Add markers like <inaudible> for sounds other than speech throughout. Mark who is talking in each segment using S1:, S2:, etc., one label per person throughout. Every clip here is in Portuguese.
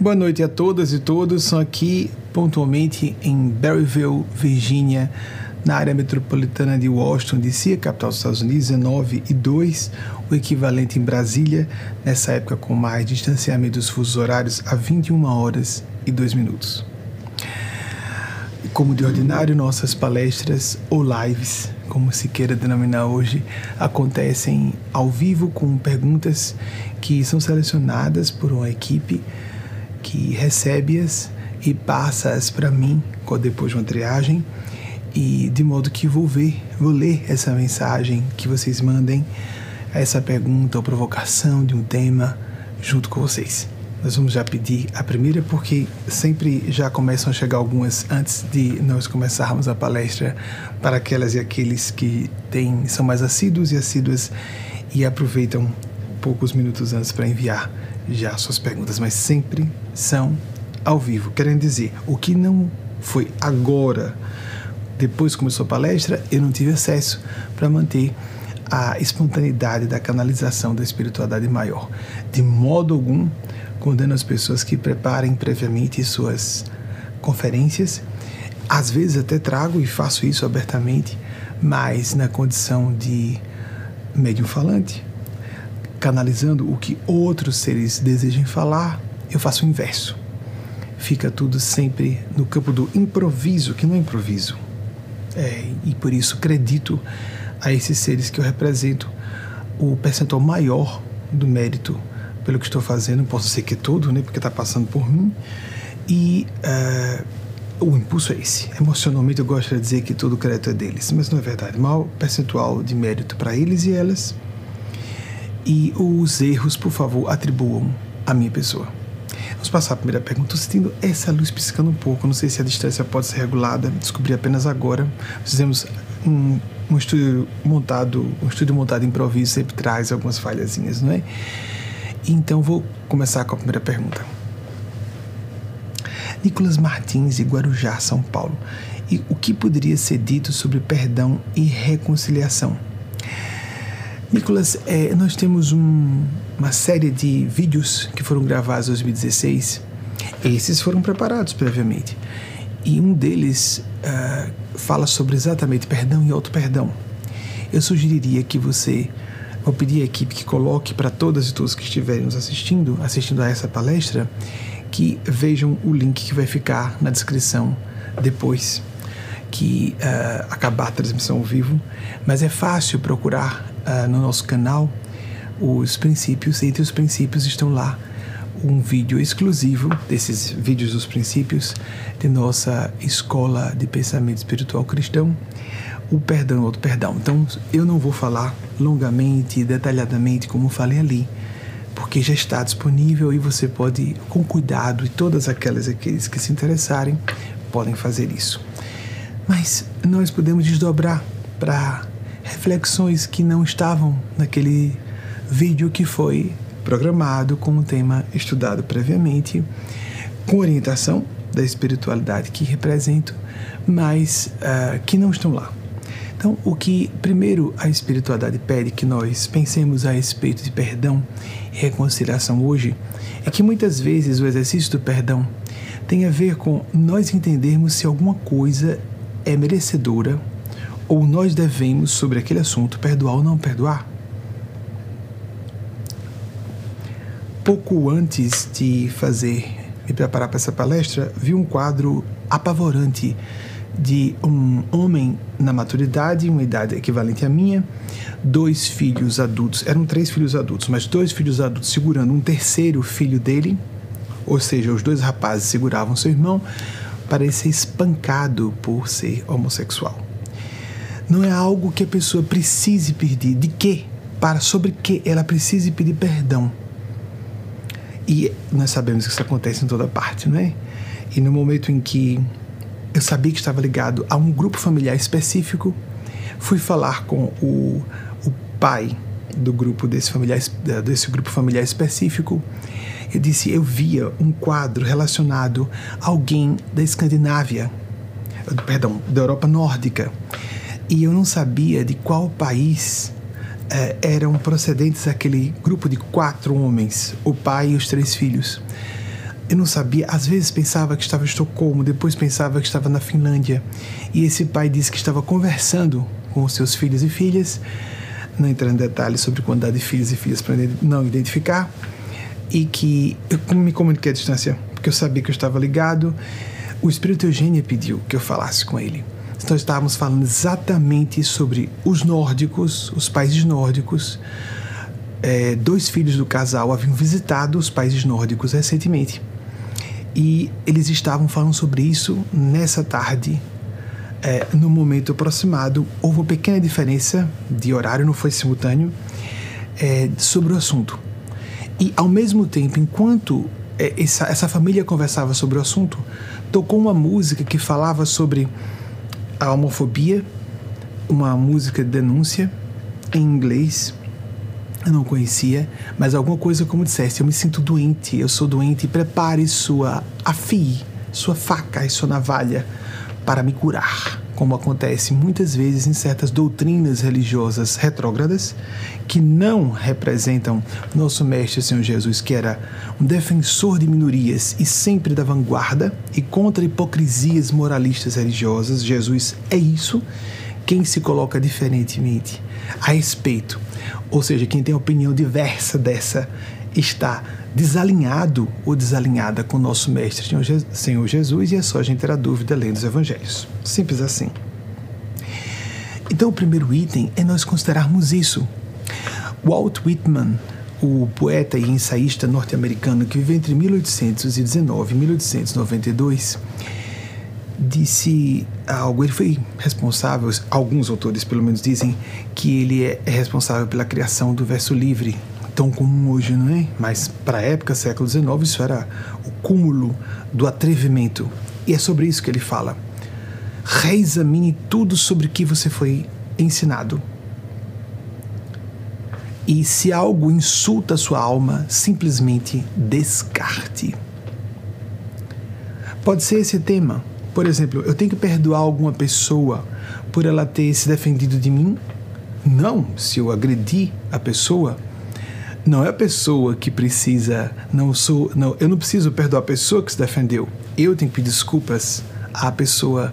S1: Boa noite a todas e todos. São aqui pontualmente em Berryville, Virgínia, na área metropolitana de Washington, D.C., capital dos Estados Unidos, 19 e 2, o equivalente em Brasília, nessa época com mais distanciamento dos fusos horários, a 21 horas e 2 minutos. Como de ordinário, nossas palestras ou lives, como se queira denominar hoje, acontecem ao vivo com perguntas que são selecionadas por uma equipe que recebe-as e passa-as para mim depois de uma triagem e de modo que vou ver, vou ler essa mensagem que vocês mandem, essa pergunta ou provocação de um tema junto com vocês. Nós vamos já pedir a primeira porque sempre já começam a chegar algumas antes de nós começarmos a palestra para aquelas e aqueles que têm, são mais assíduos e assíduas e aproveitam poucos minutos antes para enviar já suas perguntas, mas sempre são ao vivo. Querendo dizer, o que não foi agora, depois que começou a palestra, eu não tive acesso para manter a espontaneidade da canalização da espiritualidade maior. De modo algum, condeno as pessoas que preparem previamente suas conferências. Às vezes até trago e faço isso abertamente, mas na condição de médium falante, canalizando o que outros seres desejam falar, eu faço o inverso. Fica tudo sempre no campo do improviso, que não é improviso. É, e por isso acredito a esses seres que eu represento o percentual maior do mérito pelo que estou fazendo. Posso ser que é tudo, né, porque está passando por mim. E uh, o impulso é esse. Emocionalmente eu gosto de dizer que todo o crédito é deles, mas não é verdade. Maior percentual de mérito para eles e elas e os erros, por favor, atribuam à minha pessoa. Vamos passar a primeira pergunta. Estou sentindo essa luz piscando um pouco. Não sei se a distância pode ser regulada. Descobri apenas agora. Fizemos um, um estúdio montado, um estúdio montado improviso sempre traz algumas falhazinhas, não é? Então vou começar com a primeira pergunta. Nicolas Martins, de Guarujá, São Paulo. E o que poderia ser dito sobre perdão e reconciliação? Nicolas, é, nós temos um, uma série de vídeos que foram gravados em 2016. Esses foram preparados previamente. E um deles uh, fala sobre exatamente perdão e auto-perdão. Eu sugeriria que você, vou pedir à equipe que coloque para todas e todos que estiverem nos assistindo, assistindo a essa palestra, que vejam o link que vai ficar na descrição depois que uh, acabar a transmissão ao vivo. Mas é fácil procurar uh, no nosso canal os princípios. Entre os princípios estão lá um vídeo exclusivo desses vídeos dos princípios de nossa escola de pensamento espiritual cristão, o perdão ou perdão. Então, eu não vou falar longamente, detalhadamente como falei ali, porque já está disponível e você pode, com cuidado, e todas aquelas aqueles que se interessarem podem fazer isso. Mas nós podemos desdobrar para reflexões que não estavam naquele vídeo que foi programado com um tema estudado previamente, com orientação da espiritualidade que represento, mas uh, que não estão lá. Então, o que primeiro a espiritualidade pede que nós pensemos a respeito de perdão e reconciliação hoje é que muitas vezes o exercício do perdão tem a ver com nós entendermos se alguma coisa é merecedora ou nós devemos, sobre aquele assunto, perdoar ou não perdoar? Pouco antes de fazer, me preparar para essa palestra, vi um quadro apavorante de um homem na maturidade, uma idade equivalente à minha, dois filhos adultos, eram três filhos adultos, mas dois filhos adultos segurando um terceiro filho dele, ou seja, os dois rapazes seguravam seu irmão, para ser espancado por ser homossexual não é algo que a pessoa precise pedir. De quê? Para sobre que ela precise pedir perdão. E nós sabemos que isso acontece em toda parte, não é? E no momento em que eu sabia que estava ligado a um grupo familiar específico, fui falar com o, o pai do grupo desse familiar desse grupo familiar específico. Eu disse, eu via um quadro relacionado a alguém da Escandinávia, perdão, da Europa nórdica e eu não sabia de qual país eh, eram procedentes aquele grupo de quatro homens, o pai e os três filhos. Eu não sabia, às vezes pensava que estava em Estocolmo, depois pensava que estava na Finlândia. E esse pai disse que estava conversando com os seus filhos e filhas, não entrando em detalhes sobre quantidade de filhos e filhas para não identificar, e que eu me comuniquei à distância, porque eu sabia que eu estava ligado. O Espírito Eugênia pediu que eu falasse com ele. Então estávamos falando exatamente sobre os nórdicos, os países nórdicos. É, dois filhos do casal haviam visitado os países nórdicos recentemente. E eles estavam falando sobre isso nessa tarde, é, no momento aproximado. Houve uma pequena diferença de horário, não foi simultâneo, é, sobre o assunto. E ao mesmo tempo, enquanto é, essa, essa família conversava sobre o assunto, tocou uma música que falava sobre a homofobia, uma música de denúncia em inglês. Eu não conhecia, mas alguma coisa como dissesse, eu me sinto doente, eu sou doente, prepare sua afie, sua faca e sua navalha para me curar, como acontece muitas vezes em certas doutrinas religiosas retrógradas que não representam nosso mestre Senhor Jesus, que era um defensor de minorias e sempre da vanguarda e contra hipocrisias moralistas religiosas. Jesus é isso. Quem se coloca diferentemente a respeito, ou seja, quem tem opinião diversa dessa, está desalinhado ou desalinhada com nosso Mestre Senhor Jesus e é só a gente ter a dúvida lendo os Evangelhos. Simples assim. Então, o primeiro item é nós considerarmos isso. Walt Whitman, o poeta e ensaísta norte-americano que viveu entre 1819 e 1892, disse algo. Ele foi responsável, alguns autores pelo menos dizem que ele é responsável pela criação do verso livre, tão comum hoje, não é? Mas para a época, século XIX, isso era o cúmulo do atrevimento. E é sobre isso que ele fala. Reexamine tudo sobre que você foi ensinado. E se algo insulta a sua alma, simplesmente descarte. Pode ser esse tema. Por exemplo, eu tenho que perdoar alguma pessoa por ela ter se defendido de mim? Não, se eu agredi a pessoa, não é a pessoa que precisa, não sou, não, eu não preciso perdoar a pessoa que se defendeu. Eu tenho que pedir desculpas à pessoa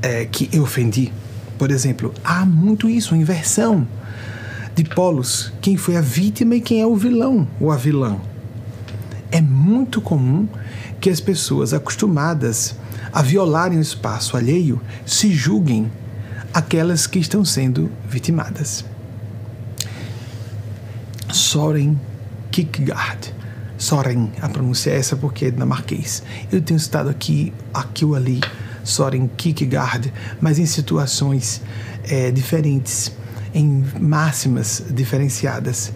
S1: é, que eu ofendi. Por exemplo, há muito isso, uma inversão de polos. Quem foi a vítima e quem é o vilão ou a vilã. É muito comum que as pessoas acostumadas a violarem o espaço alheio se julguem aquelas que estão sendo vitimadas. Soren Kierkegaard. Soren, a pronúncia é essa porque é dinamarquês. Eu tenho citado aqui, aqui ou ali, Soren Kierkegaard, mas em situações é, diferentes, em máximas diferenciadas.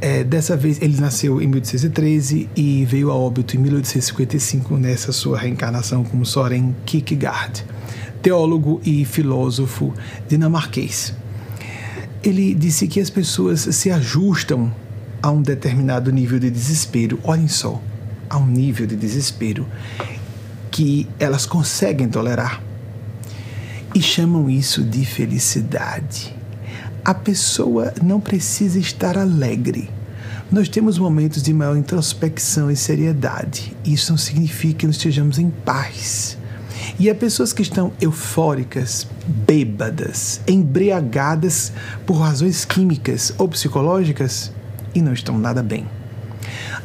S1: É, dessa vez ele nasceu em 1813 e veio a óbito em 1855 nessa sua reencarnação como Soren Kierkegaard, teólogo e filósofo dinamarquês ele disse que as pessoas se ajustam a um determinado nível de desespero. Olhem só, a um nível de desespero que elas conseguem tolerar e chamam isso de felicidade. A pessoa não precisa estar alegre. Nós temos momentos de maior introspecção e seriedade. Isso não significa que nós estejamos em paz. E há pessoas que estão eufóricas, bêbadas, embriagadas por razões químicas ou psicológicas e não estão nada bem.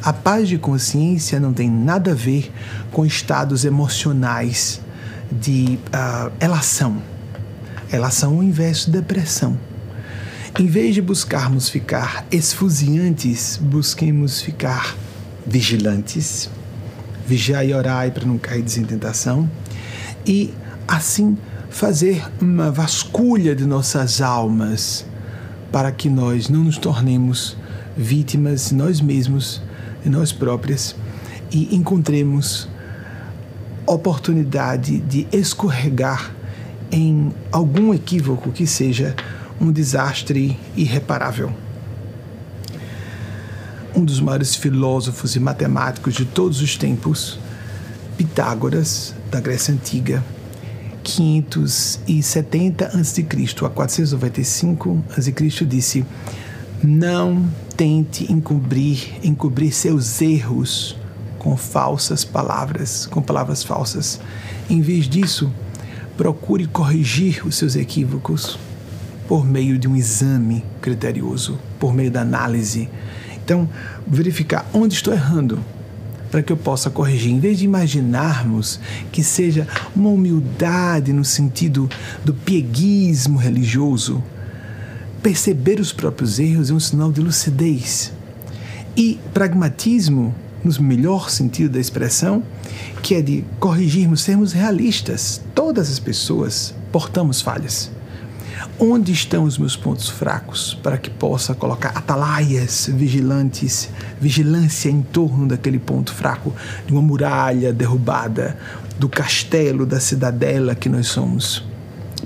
S1: A paz de consciência não tem nada a ver com estados emocionais de uh, elação. Elação é o inverso de depressão. Em vez de buscarmos ficar esfuziantes, busquemos ficar vigilantes. Vigiai e orai para não cair em tentação e assim fazer uma vasculha de nossas almas para que nós não nos tornemos vítimas de nós mesmos, de nós próprias e encontremos oportunidade de escorregar em algum equívoco que seja um desastre irreparável. Um dos maiores filósofos e matemáticos de todos os tempos, Pitágoras, da Grécia Antiga, 570 a.C. a 495 a.C. disse: Não tente encobrir, encobrir seus erros com falsas palavras, com palavras falsas. Em vez disso, procure corrigir os seus equívocos por meio de um exame criterioso, por meio da análise. Então, verificar onde estou errando, para que eu possa corrigir. Em vez de imaginarmos que seja uma humildade no sentido do pieguismo religioso, perceber os próprios erros é um sinal de lucidez. E pragmatismo, no melhor sentido da expressão, que é de corrigirmos, sermos realistas. Todas as pessoas portamos falhas. Onde estão os meus pontos fracos para que possa colocar atalaias vigilantes, vigilância em torno daquele ponto fraco, de uma muralha derrubada, do castelo, da cidadela que nós somos?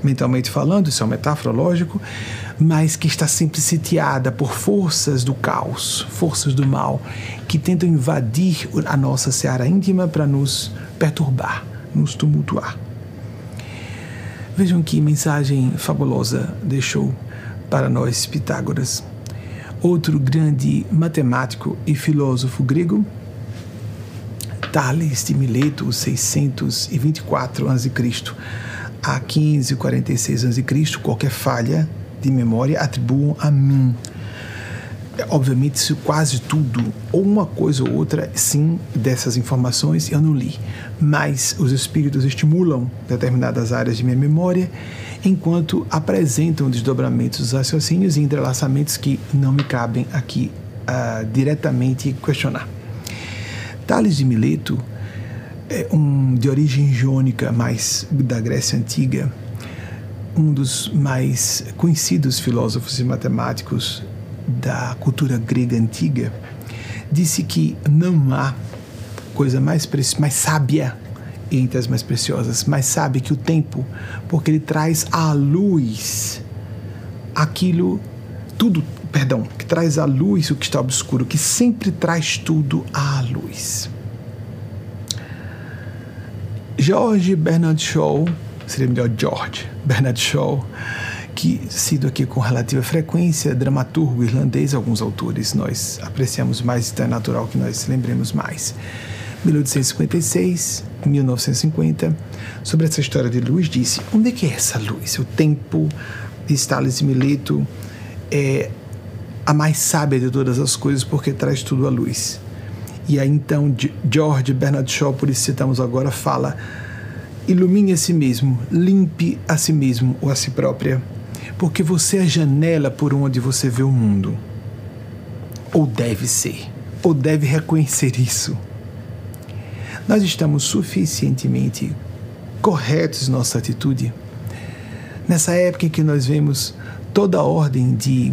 S1: Mentalmente falando, isso é uma metáfora, lógico, mas que está sempre sitiada por forças do caos, forças do mal, que tentam invadir a nossa seara íntima para nos perturbar, nos tumultuar. Vejam que mensagem fabulosa deixou para nós Pitágoras. Outro grande matemático e filósofo grego, Tales de Mileto, 624 a.C. a 1546 a.C., qualquer falha de memória atribuam a mim obviamente, se quase tudo, ou uma coisa ou outra, sim, dessas informações eu não li. Mas os espíritos estimulam determinadas áreas de minha memória, enquanto apresentam desdobramentos dos raciocínios e entrelaçamentos que não me cabem aqui uh, diretamente questionar. Tales de Mileto é um de origem jônica, mais da Grécia Antiga, um dos mais conhecidos filósofos e matemáticos da cultura grega antiga, disse que não há coisa mais, mais sábia entre as mais preciosas, mais sábia que o tempo, porque ele traz à luz aquilo, tudo, perdão, que traz à luz o que está obscuro, que sempre traz tudo à luz. George Bernard Shaw, seria melhor George Bernard Shaw, que sido aqui com relativa frequência dramaturgo irlandês, alguns autores nós apreciamos mais, então é natural que nós lembremos mais. 1856, 1950, sobre essa história de luz, disse: onde é que é essa luz? O tempo de Stalin e Mileto é a mais sábia de todas as coisas porque traz tudo à luz. E aí então George Bernard Shaw, por isso citamos agora, fala: ilumine a si mesmo, limpe a si mesmo ou a si própria porque você é a janela por onde você vê o mundo. Ou deve ser, ou deve reconhecer isso. Nós estamos suficientemente corretos em nossa atitude. Nessa época em que nós vemos toda a ordem de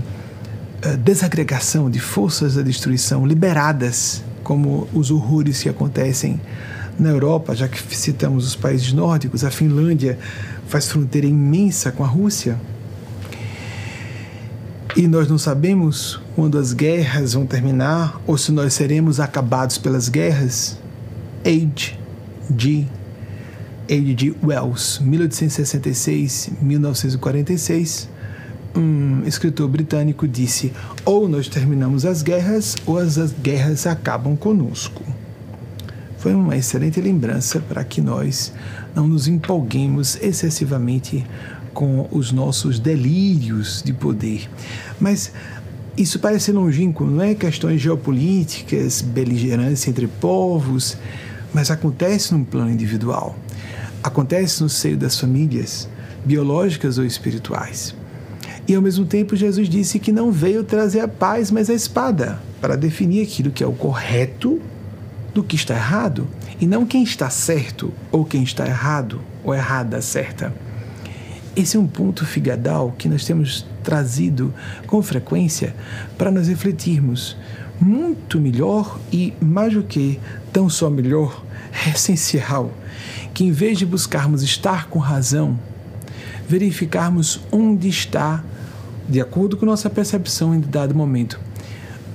S1: uh, desagregação de forças da destruição liberadas, como os horrores que acontecem na Europa, já que citamos os países nórdicos, a Finlândia faz fronteira imensa com a Rússia. E nós não sabemos quando as guerras vão terminar ou se nós seremos acabados pelas guerras. Age de H.G. Wells, 1866-1946, um escritor britânico disse: ou nós terminamos as guerras ou as guerras acabam conosco. Foi uma excelente lembrança para que nós não nos empolguemos excessivamente com os nossos delírios de poder. Mas isso parece longínquo, não é questões geopolíticas, beligerância entre povos, mas acontece num plano individual. Acontece no seio das famílias, biológicas ou espirituais. E ao mesmo tempo, Jesus disse que não veio trazer a paz, mas a espada, para definir aquilo que é o correto do que está errado, e não quem está certo ou quem está errado ou errada certa. Esse é um ponto figadal que nós temos trazido com frequência para nós refletirmos. Muito melhor e, mais do que tão só melhor, é <laughs> essencial que, em vez de buscarmos estar com razão, verificarmos onde está, de acordo com nossa percepção em dado momento,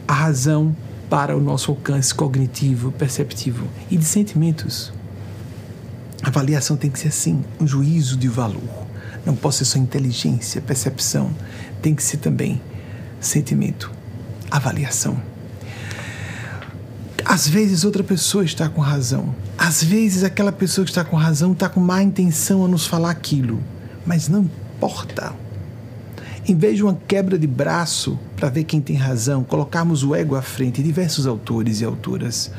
S1: a razão para o nosso alcance cognitivo, perceptivo e de sentimentos. A avaliação tem que ser assim, um juízo de valor. Não pode ser só inteligência, percepção, tem que ser também sentimento, avaliação. Às vezes outra pessoa está com razão. Às vezes aquela pessoa que está com razão está com má intenção a nos falar aquilo. Mas não importa. Em vez de uma quebra de braço para ver quem tem razão, colocarmos o ego à frente, diversos autores e autoras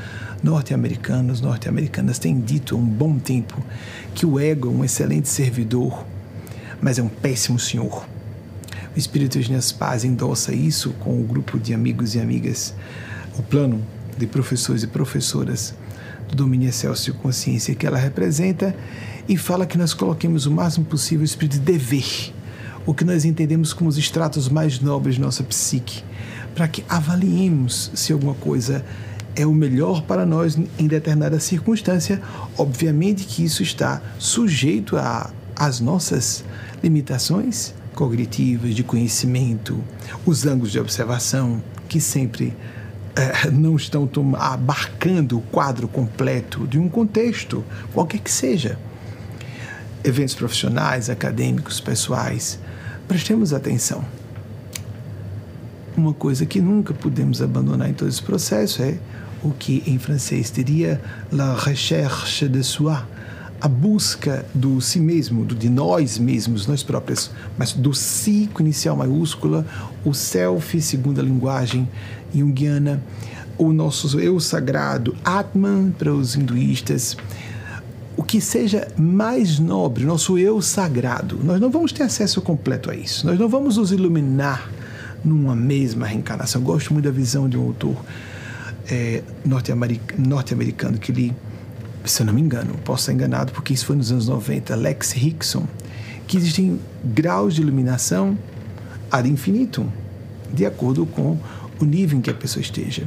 S1: norte-americanos, norte-americanas têm dito há um bom tempo que o ego é um excelente servidor, mas é um péssimo senhor. O Espírito Eugênio Paz endossa isso com o grupo de amigos e amigas, o plano de professores e professoras do domínio excelso de consciência que ela representa e fala que nós coloquemos o máximo possível o espírito de dever o que nós entendemos como os estratos mais nobres de nossa psique, para que avaliemos se alguma coisa é o melhor para nós em determinada circunstância. Obviamente que isso está sujeito às nossas limitações cognitivas, de conhecimento, os ângulos de observação, que sempre é, não estão abarcando o quadro completo de um contexto, qualquer que seja. Eventos profissionais, acadêmicos, pessoais, Prestemos atenção. Uma coisa que nunca podemos abandonar em todo esse processo é o que em francês diria la recherche de soi, a busca do si mesmo, do de nós mesmos, nós próprios, mas do si com inicial maiúscula, o self, segundo a linguagem junguiana, o nosso eu sagrado, Atman para os hinduístas, o que seja mais nobre, nosso eu sagrado. Nós não vamos ter acesso completo a isso. Nós não vamos nos iluminar numa mesma reencarnação. Eu gosto muito da visão de um autor é, norte-americano que li, se eu não me engano, posso estar enganado porque isso foi nos anos 90, Lex Rickson, que existem graus de iluminação ad infinitum, de acordo com o nível em que a pessoa esteja.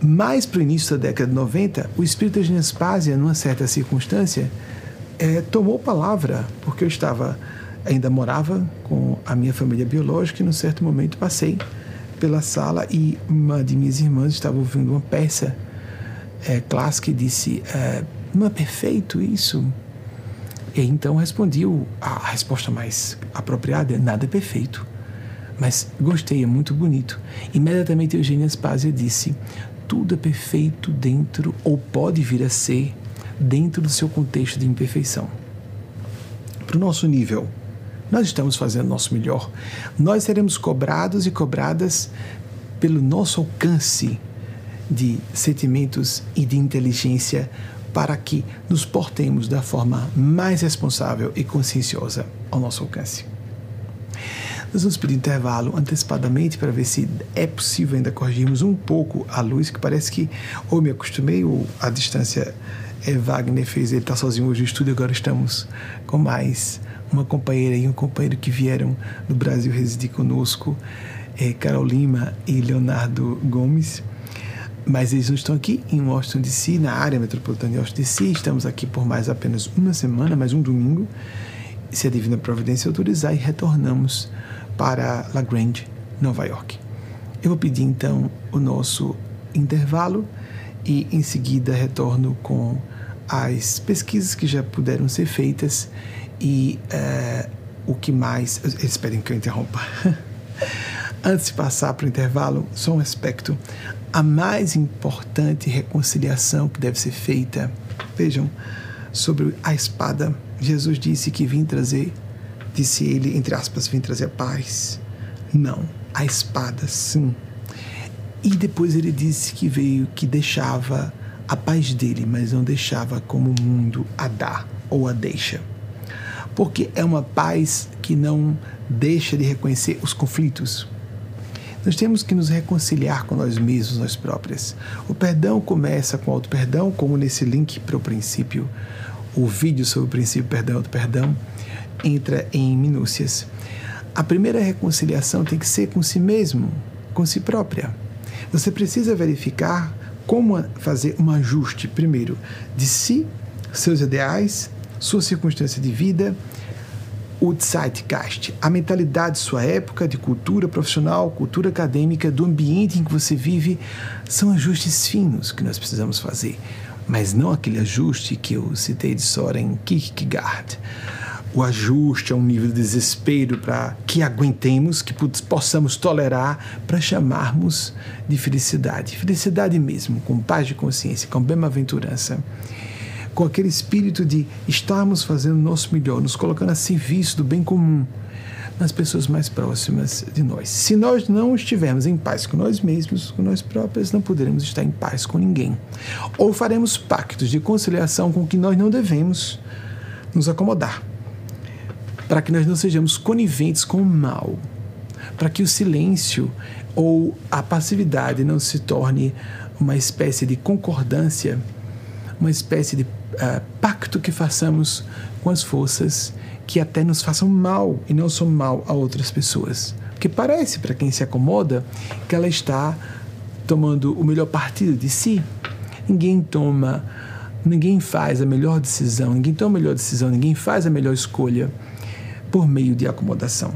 S1: Mais para o início da década de 90, o espírito de Nespásia, numa certa circunstância, é, tomou palavra, porque eu estava, ainda morava com a minha família biológica e, num certo momento, passei pela sala e uma de minhas irmãs estava ouvindo uma peça é, e disse: é, Não é perfeito isso? E então respondi a resposta mais apropriada: Nada é perfeito. Mas gostei, é muito bonito. Imediatamente Eugênia Spásia disse: tudo é perfeito dentro, ou pode vir a ser, dentro do seu contexto de imperfeição. Para o nosso nível, nós estamos fazendo nosso melhor. Nós seremos cobrados e cobradas pelo nosso alcance de sentimentos e de inteligência para que nos portemos da forma mais responsável e conscienciosa ao nosso alcance. Nós vamos pedir intervalo antecipadamente para ver se é possível ainda corrigirmos um pouco a luz, que parece que ou me acostumei ou a distância é, Wagner fez, ele está sozinho hoje no estúdio, agora estamos com mais uma companheira e um companheiro que vieram do Brasil residir conosco, é, Carol Lima e Leonardo Gomes. Mas eles não estão aqui em Washington DC, na área metropolitana de Washington DC. Estamos aqui por mais apenas uma semana, mais um domingo, se a Divina Providência autorizar, e retornamos para La Grande, Nova York. Eu vou pedir então o nosso intervalo e em seguida retorno com as pesquisas que já puderam ser feitas e uh, o que mais. Eles pedem que eu interrompa. <laughs> Antes de passar para o intervalo, só um aspecto. A mais importante reconciliação que deve ser feita, vejam, sobre a espada. Jesus disse que vim trazer Disse ele, entre aspas, vim trazer paz. Não, a espada, sim. E depois ele disse que veio, que deixava a paz dele, mas não deixava como o mundo a dá ou a deixa. Porque é uma paz que não deixa de reconhecer os conflitos. Nós temos que nos reconciliar com nós mesmos, nós próprias. O perdão começa com auto-perdão, como nesse link para o princípio, o vídeo sobre o princípio perdão auto-perdão entra em minúcias. A primeira reconciliação tem que ser com si mesmo, com si própria. Você precisa verificar como fazer um ajuste, primeiro, de si, seus ideais, sua circunstância de vida, o Zeitgeist, a mentalidade de sua época, de cultura profissional, cultura acadêmica, do ambiente em que você vive, são ajustes finos que nós precisamos fazer, mas não aquele ajuste que eu citei de Soren Kierkegaard. O ajuste a um nível de desespero para que aguentemos, que possamos tolerar, para chamarmos de felicidade. Felicidade mesmo, com paz de consciência, com bem-aventurança, com aquele espírito de estarmos fazendo o nosso melhor, nos colocando a serviço do bem comum nas pessoas mais próximas de nós. Se nós não estivermos em paz com nós mesmos, com nós próprios, não poderemos estar em paz com ninguém. Ou faremos pactos de conciliação com que nós não devemos nos acomodar, para que nós não sejamos coniventes com o mal, para que o silêncio ou a passividade não se torne uma espécie de concordância, uma espécie de uh, pacto que façamos com as forças que até nos façam mal e não são mal a outras pessoas. Porque parece, para quem se acomoda, que ela está tomando o melhor partido de si. Ninguém toma, ninguém faz a melhor decisão, ninguém toma a melhor decisão, ninguém faz a melhor escolha por meio de acomodação.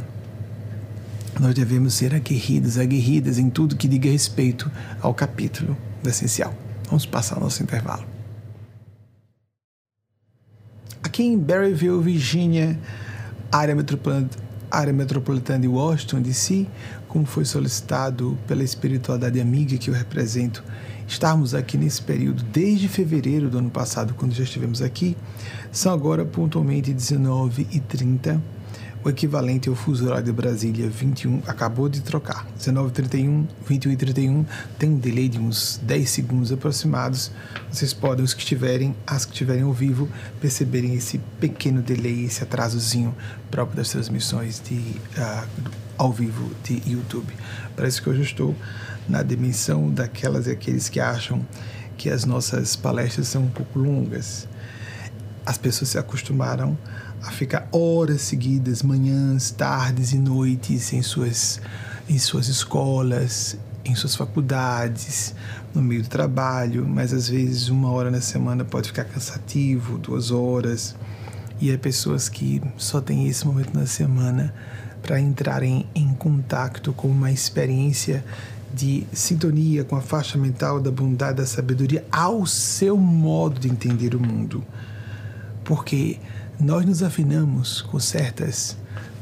S1: Nós devemos ser aguerridos, aguerridas em tudo que diga respeito ao capítulo do essencial. Vamos passar o nosso intervalo. Aqui em Berryville, Virgínia, área metropolitana, área metropolitana de Washington, D.C., como foi solicitado pela espiritualidade amiga que eu represento, estarmos aqui nesse período desde fevereiro do ano passado, quando já estivemos aqui, são agora pontualmente 19h30 o equivalente ao fuso horário de Brasília 21 acabou de trocar. 19h31, 21h31 tem um delay de uns 10 segundos aproximados. Vocês podem, os que estiverem, as que estiverem ao vivo, perceberem esse pequeno delay, esse atrasozinho próprio das transmissões de, uh, ao vivo de YouTube. Parece que hoje eu estou na dimensão daquelas e aqueles que acham que as nossas palestras são um pouco longas. As pessoas se acostumaram ficar horas seguidas, manhãs, tardes e noites em suas, em suas escolas, em suas faculdades, no meio do trabalho, mas às vezes uma hora na semana pode ficar cansativo, duas horas. E é pessoas que só têm esse momento na semana para entrarem em contato com uma experiência de sintonia com a faixa mental da bondade, da sabedoria ao seu modo de entender o mundo. Porque nós nos afinamos com certas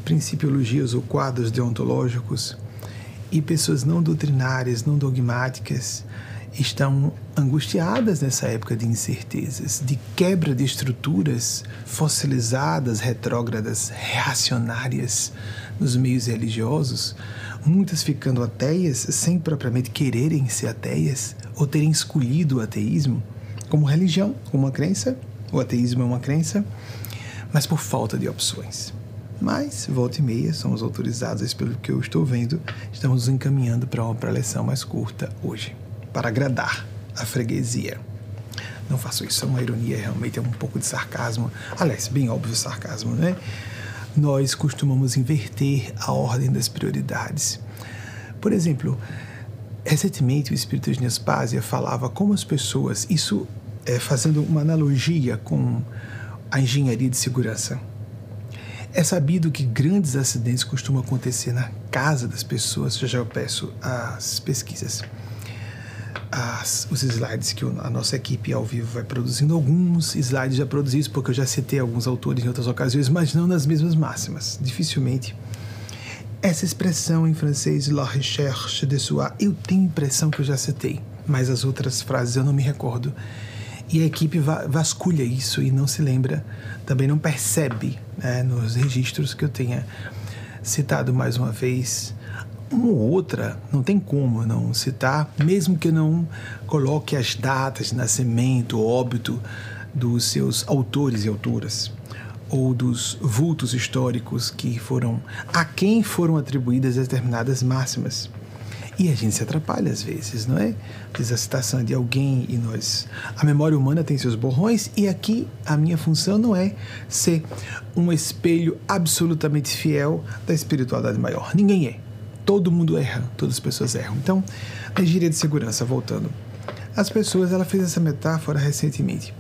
S1: principiologias ou quadros deontológicos e pessoas não doutrinárias, não dogmáticas, estão angustiadas nessa época de incertezas, de quebra de estruturas fossilizadas, retrógradas, reacionárias nos meios religiosos, muitas ficando ateias sem propriamente quererem ser ateias ou terem escolhido o ateísmo como religião, como uma crença. O ateísmo é uma crença mas por falta de opções. Mas, volta e meia, somos autorizados, pelo que eu estou vendo, estamos nos encaminhando para uma preleção mais curta hoje, para agradar a freguesia. Não faço isso, é uma ironia, realmente é um pouco de sarcasmo. Aliás, bem óbvio sarcasmo, né? Nós costumamos inverter a ordem das prioridades. Por exemplo, recentemente o Espírito de Nespásia falava como as pessoas, isso é, fazendo uma analogia com a engenharia de segurança. É sabido que grandes acidentes costumam acontecer na casa das pessoas. Já já eu peço as pesquisas, as, os slides que a nossa equipe ao vivo vai produzindo. Alguns slides já produzidos, porque eu já citei alguns autores em outras ocasiões, mas não nas mesmas máximas. Dificilmente. Essa expressão em francês, la recherche de soi, eu tenho impressão que eu já citei, mas as outras frases eu não me recordo e a equipe vasculha isso e não se lembra, também não percebe né, nos registros que eu tenha citado mais uma vez. Uma ou outra, não tem como não citar, mesmo que não coloque as datas de nascimento, óbito dos seus autores e autoras, ou dos vultos históricos que foram a quem foram atribuídas determinadas máximas. E a gente se atrapalha às vezes, não é? Diz a citação de alguém e nós. A memória humana tem seus borrões e aqui a minha função não é ser um espelho absolutamente fiel da espiritualidade maior. Ninguém é. Todo mundo erra, todas as pessoas erram. Então, a gíria de segurança, voltando. As pessoas, ela fez essa metáfora recentemente.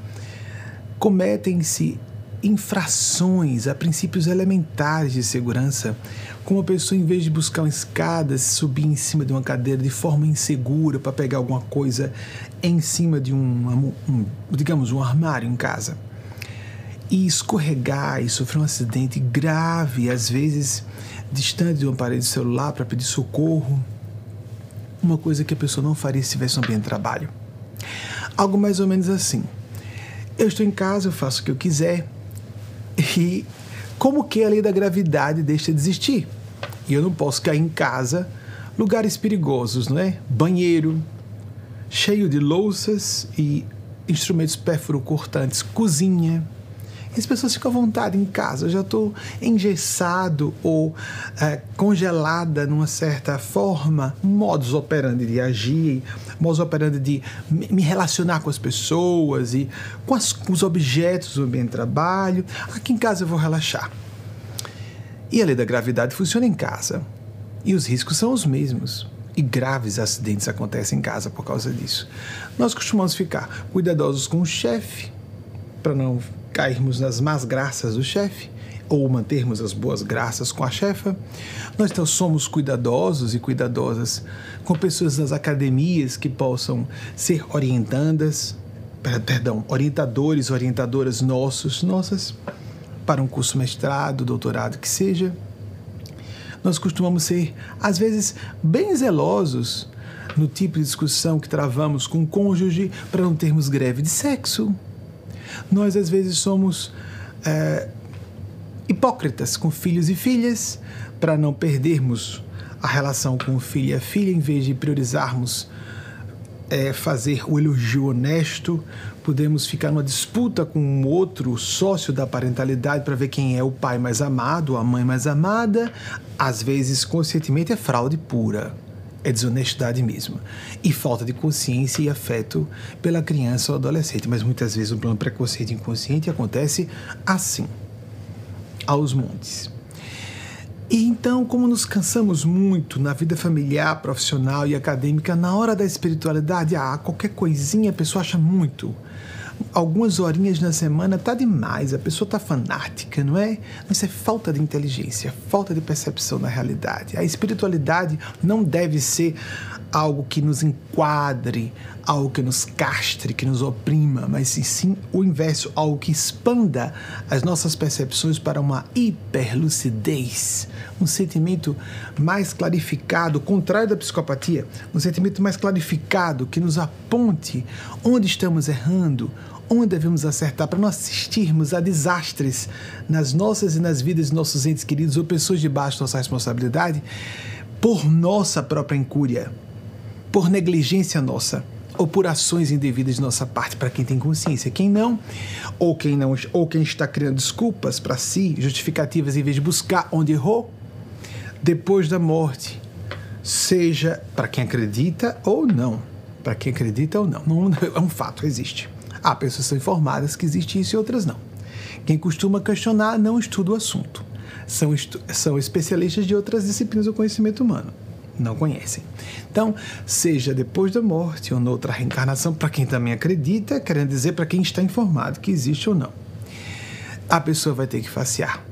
S1: Cometem-se infrações a princípios elementares de segurança, como a pessoa, em vez de buscar uma escada, subir em cima de uma cadeira de forma insegura para pegar alguma coisa em cima de um, um, digamos, um armário em casa. e escorregar e sofrer um acidente grave, às vezes distante de um aparelho celular para pedir socorro, uma coisa que a pessoa não faria se tivesse um ambiente de trabalho. Algo mais ou menos assim. Eu estou em casa, eu faço o que eu quiser e como que a lei da gravidade deixa de existir? E eu não posso cair em casa, lugares perigosos, não é? Banheiro, cheio de louças e instrumentos pérfuro-cortantes, cozinha, as pessoas ficam à vontade em casa. Eu já estou engessado ou é, congelada numa certa forma, modus operandi de agir, modus operandi de me relacionar com as pessoas e com, as, com os objetos do de trabalho. Aqui em casa eu vou relaxar. E a lei da gravidade funciona em casa. E os riscos são os mesmos. E graves acidentes acontecem em casa por causa disso. Nós costumamos ficar cuidadosos com o chefe, para não cairmos nas más graças do chefe ou mantermos as boas graças com a chefa. Nós então somos cuidadosos e cuidadosas com pessoas das academias que possam ser orientandas, perdão, orientadores, orientadoras nossos, nossas, para um curso mestrado, doutorado que seja. Nós costumamos ser, às vezes, bem zelosos no tipo de discussão que travamos com o cônjuge para não termos greve de sexo nós às vezes somos é, hipócritas com filhos e filhas para não perdermos a relação com filho e a filha, em vez de priorizarmos é, fazer o elogio honesto, podemos ficar numa disputa com um outro sócio da parentalidade para ver quem é o pai mais amado, a mãe mais amada. Às vezes, conscientemente, é fraude pura é desonestidade mesmo. E falta de consciência e afeto pela criança ou adolescente. Mas muitas vezes o plano preconceito inconsciente acontece assim, aos montes. E então, como nos cansamos muito na vida familiar, profissional e acadêmica, na hora da espiritualidade, ah, qualquer coisinha a pessoa acha muito algumas horinhas na semana tá demais, a pessoa tá fanática, não é? Isso é falta de inteligência, falta de percepção da realidade. A espiritualidade não deve ser algo que nos enquadre, algo que nos castre, que nos oprima, mas sim, sim o inverso, algo que expanda as nossas percepções para uma hiperlucidez, um sentimento mais clarificado, contrário da psicopatia, um sentimento mais clarificado que nos aponte onde estamos errando, onde devemos acertar para não assistirmos a desastres nas nossas e nas vidas de nossos entes queridos ou pessoas debaixo da nossa responsabilidade por nossa própria incúria por negligência nossa ou por ações indevidas de nossa parte para quem tem consciência. Quem não, ou quem não, ou quem está criando desculpas para si, justificativas em vez de buscar onde errou, depois da morte, seja para quem acredita ou não, para quem acredita ou não, não é um fato, existe. Há pessoas que são informadas que existe isso e outras não. Quem costuma questionar não estuda o assunto. São, são especialistas de outras disciplinas do conhecimento humano não conhecem. Então, seja depois da morte ou noutra reencarnação, para quem também acredita, querendo dizer para quem está informado que existe ou não. A pessoa vai ter que facear.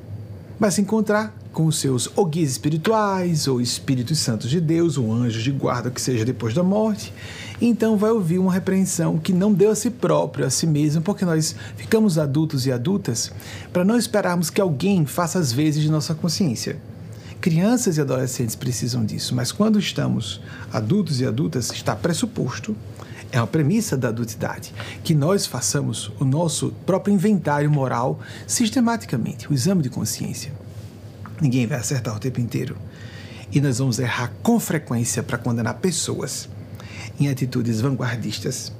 S1: Vai se encontrar com os seus guias espirituais, ou espíritos santos de Deus, ou anjos de guarda, que seja depois da morte. Então vai ouvir uma repreensão que não deu a si próprio, a si mesmo, porque nós ficamos adultos e adultas para não esperarmos que alguém faça as vezes de nossa consciência. Crianças e adolescentes precisam disso, mas quando estamos adultos e adultas, está pressuposto, é uma premissa da adultidade, que nós façamos o nosso próprio inventário moral sistematicamente, o exame de consciência. Ninguém vai acertar o tempo inteiro. E nós vamos errar com frequência para condenar pessoas em atitudes vanguardistas.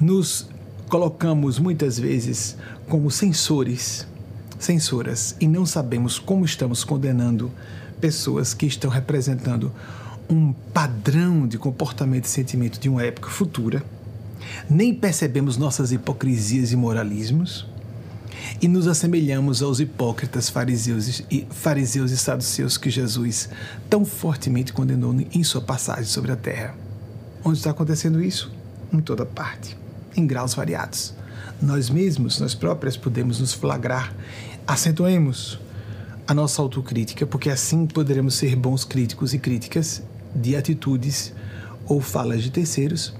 S1: Nos colocamos muitas vezes como censores censuras e não sabemos como estamos condenando pessoas que estão representando um padrão de comportamento e sentimento de uma época futura, nem percebemos nossas hipocrisias e moralismos e nos assemelhamos aos hipócritas fariseus e, fariseus e saduceus que Jesus tão fortemente condenou em sua passagem sobre a terra. Onde está acontecendo isso? Em toda parte, em graus variados. Nós mesmos, nós próprios, podemos nos flagrar acentuemos a nossa autocrítica, porque assim poderemos ser bons críticos e críticas de atitudes ou falas de terceiros.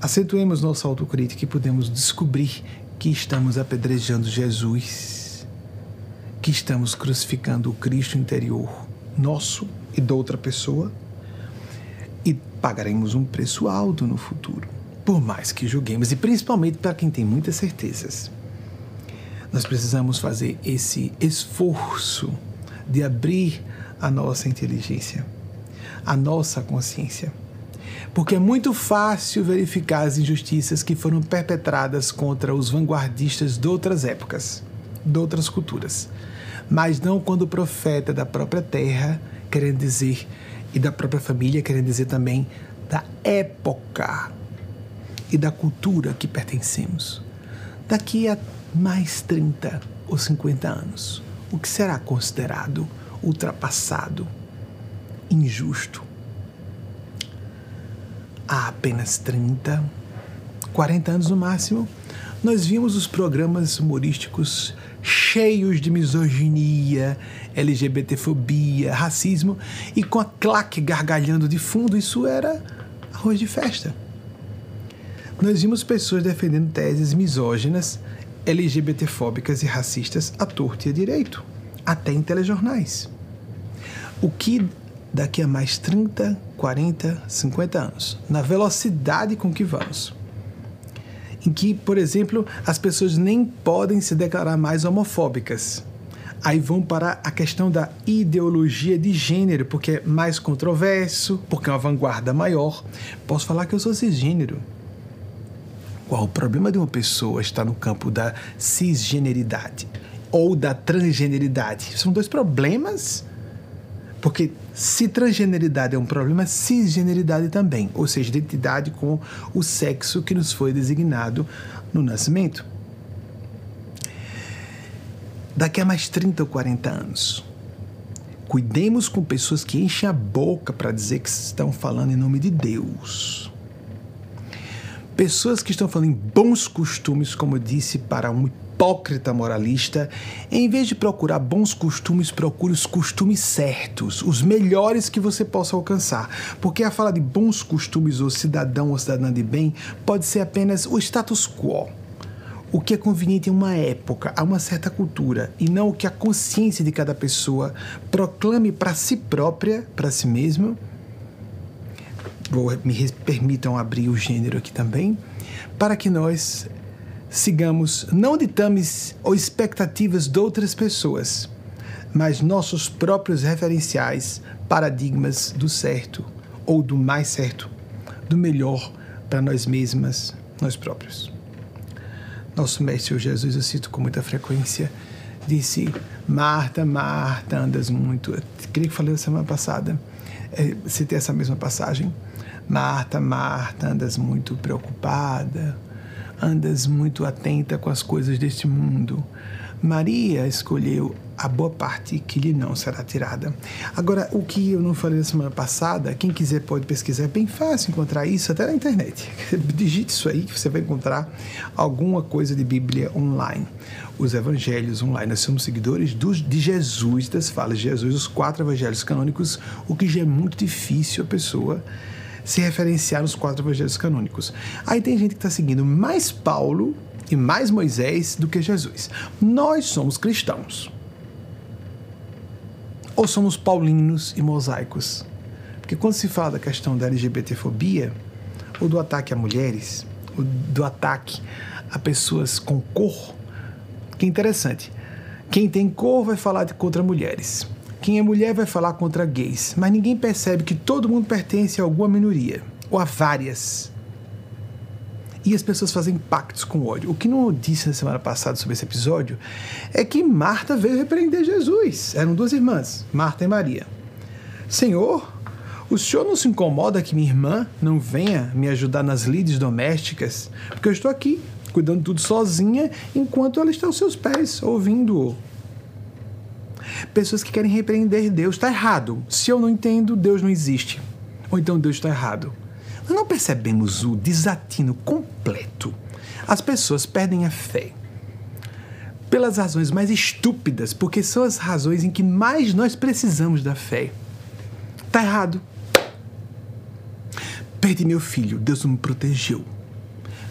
S1: Acentuemos nossa autocrítica e podemos descobrir que estamos apedrejando Jesus, que estamos crucificando o Cristo interior nosso e da outra pessoa e pagaremos um preço alto no futuro, por mais que julguemos e principalmente para quem tem muitas certezas. Nós precisamos fazer esse esforço de abrir a nossa inteligência, a nossa consciência. Porque é muito fácil verificar as injustiças que foram perpetradas contra os vanguardistas de outras épocas, de outras culturas. Mas não quando o profeta da própria terra, querendo dizer, e da própria família, querendo dizer também da época e da cultura que pertencemos. Daqui a mais 30 ou 50 anos, o que será considerado ultrapassado, injusto? Há apenas 30, 40 anos no máximo, nós vimos os programas humorísticos cheios de misoginia, LGBTfobia, racismo e com a claque gargalhando de fundo, isso era arroz de festa. Nós vimos pessoas defendendo teses misóginas LGBTfóbicas e racistas à torta e à direito, até em telejornais. O que daqui a mais 30, 40, 50 anos, na velocidade com que vamos, em que, por exemplo, as pessoas nem podem se declarar mais homofóbicas. Aí vão para a questão da ideologia de gênero, porque é mais controverso, porque é uma vanguarda maior. Posso falar que eu sou cisgênero qual o problema de uma pessoa estar no campo da cisgeneridade ou da transgeneridade. São dois problemas, porque se transgeneridade é um problema, cisgeneridade também, ou seja, identidade com o sexo que nos foi designado no nascimento. Daqui a mais 30 ou 40 anos, cuidemos com pessoas que enchem a boca para dizer que estão falando em nome de Deus Pessoas que estão falando em bons costumes, como eu disse, para um hipócrita moralista, em vez de procurar bons costumes, procure os costumes certos, os melhores que você possa alcançar. Porque a fala de bons costumes ou cidadão ou cidadã de bem pode ser apenas o status quo. O que é conveniente em uma época, a uma certa cultura, e não o que a consciência de cada pessoa proclame para si própria, para si mesma vou, me permitam abrir o gênero aqui também, para que nós sigamos não ditames ou expectativas de outras pessoas, mas nossos próprios referenciais, paradigmas do certo ou do mais certo, do melhor para nós mesmas, nós próprios. Nosso Mestre Jesus, eu cito com muita frequência, disse: Marta, Marta, andas muito. Eu creio que falei na semana passada, é, citei essa mesma passagem Marta, Marta, andas muito preocupada, andas muito atenta com as coisas deste mundo. Maria escolheu a boa parte que lhe não será tirada. Agora, o que eu não falei na semana passada, quem quiser pode pesquisar, é bem fácil encontrar isso até na internet. <laughs> Digite isso aí que você vai encontrar alguma coisa de Bíblia online. Os evangelhos online, nós somos seguidores dos, de Jesus, das falas de Jesus, os quatro evangelhos canônicos, o que já é muito difícil a pessoa se referenciar nos quatro evangelhos canônicos. Aí tem gente que está seguindo mais Paulo e mais Moisés do que Jesus. Nós somos cristãos. Ou somos paulinos e mosaicos? Porque quando se fala da questão da LGBTfobia, ou do ataque a mulheres, ou do ataque a pessoas com cor, que interessante. Quem tem cor vai falar de contra mulheres. Quem é mulher vai falar contra gays, mas ninguém percebe que todo mundo pertence a alguma minoria, ou a várias. E as pessoas fazem pactos com ódio. O que não disse na semana passada sobre esse episódio é que Marta veio repreender Jesus. Eram duas irmãs, Marta e Maria. Senhor, o senhor não se incomoda que minha irmã não venha me ajudar nas lides domésticas? Porque eu estou aqui, cuidando de tudo sozinha, enquanto ela está aos seus pés, ouvindo-o Pessoas que querem repreender Deus. Está errado. Se eu não entendo, Deus não existe. Ou então Deus está errado. Nós não percebemos o desatino completo. As pessoas perdem a fé pelas razões mais estúpidas, porque são as razões em que mais nós precisamos da fé. Está errado. Perdi meu filho, Deus não me protegeu.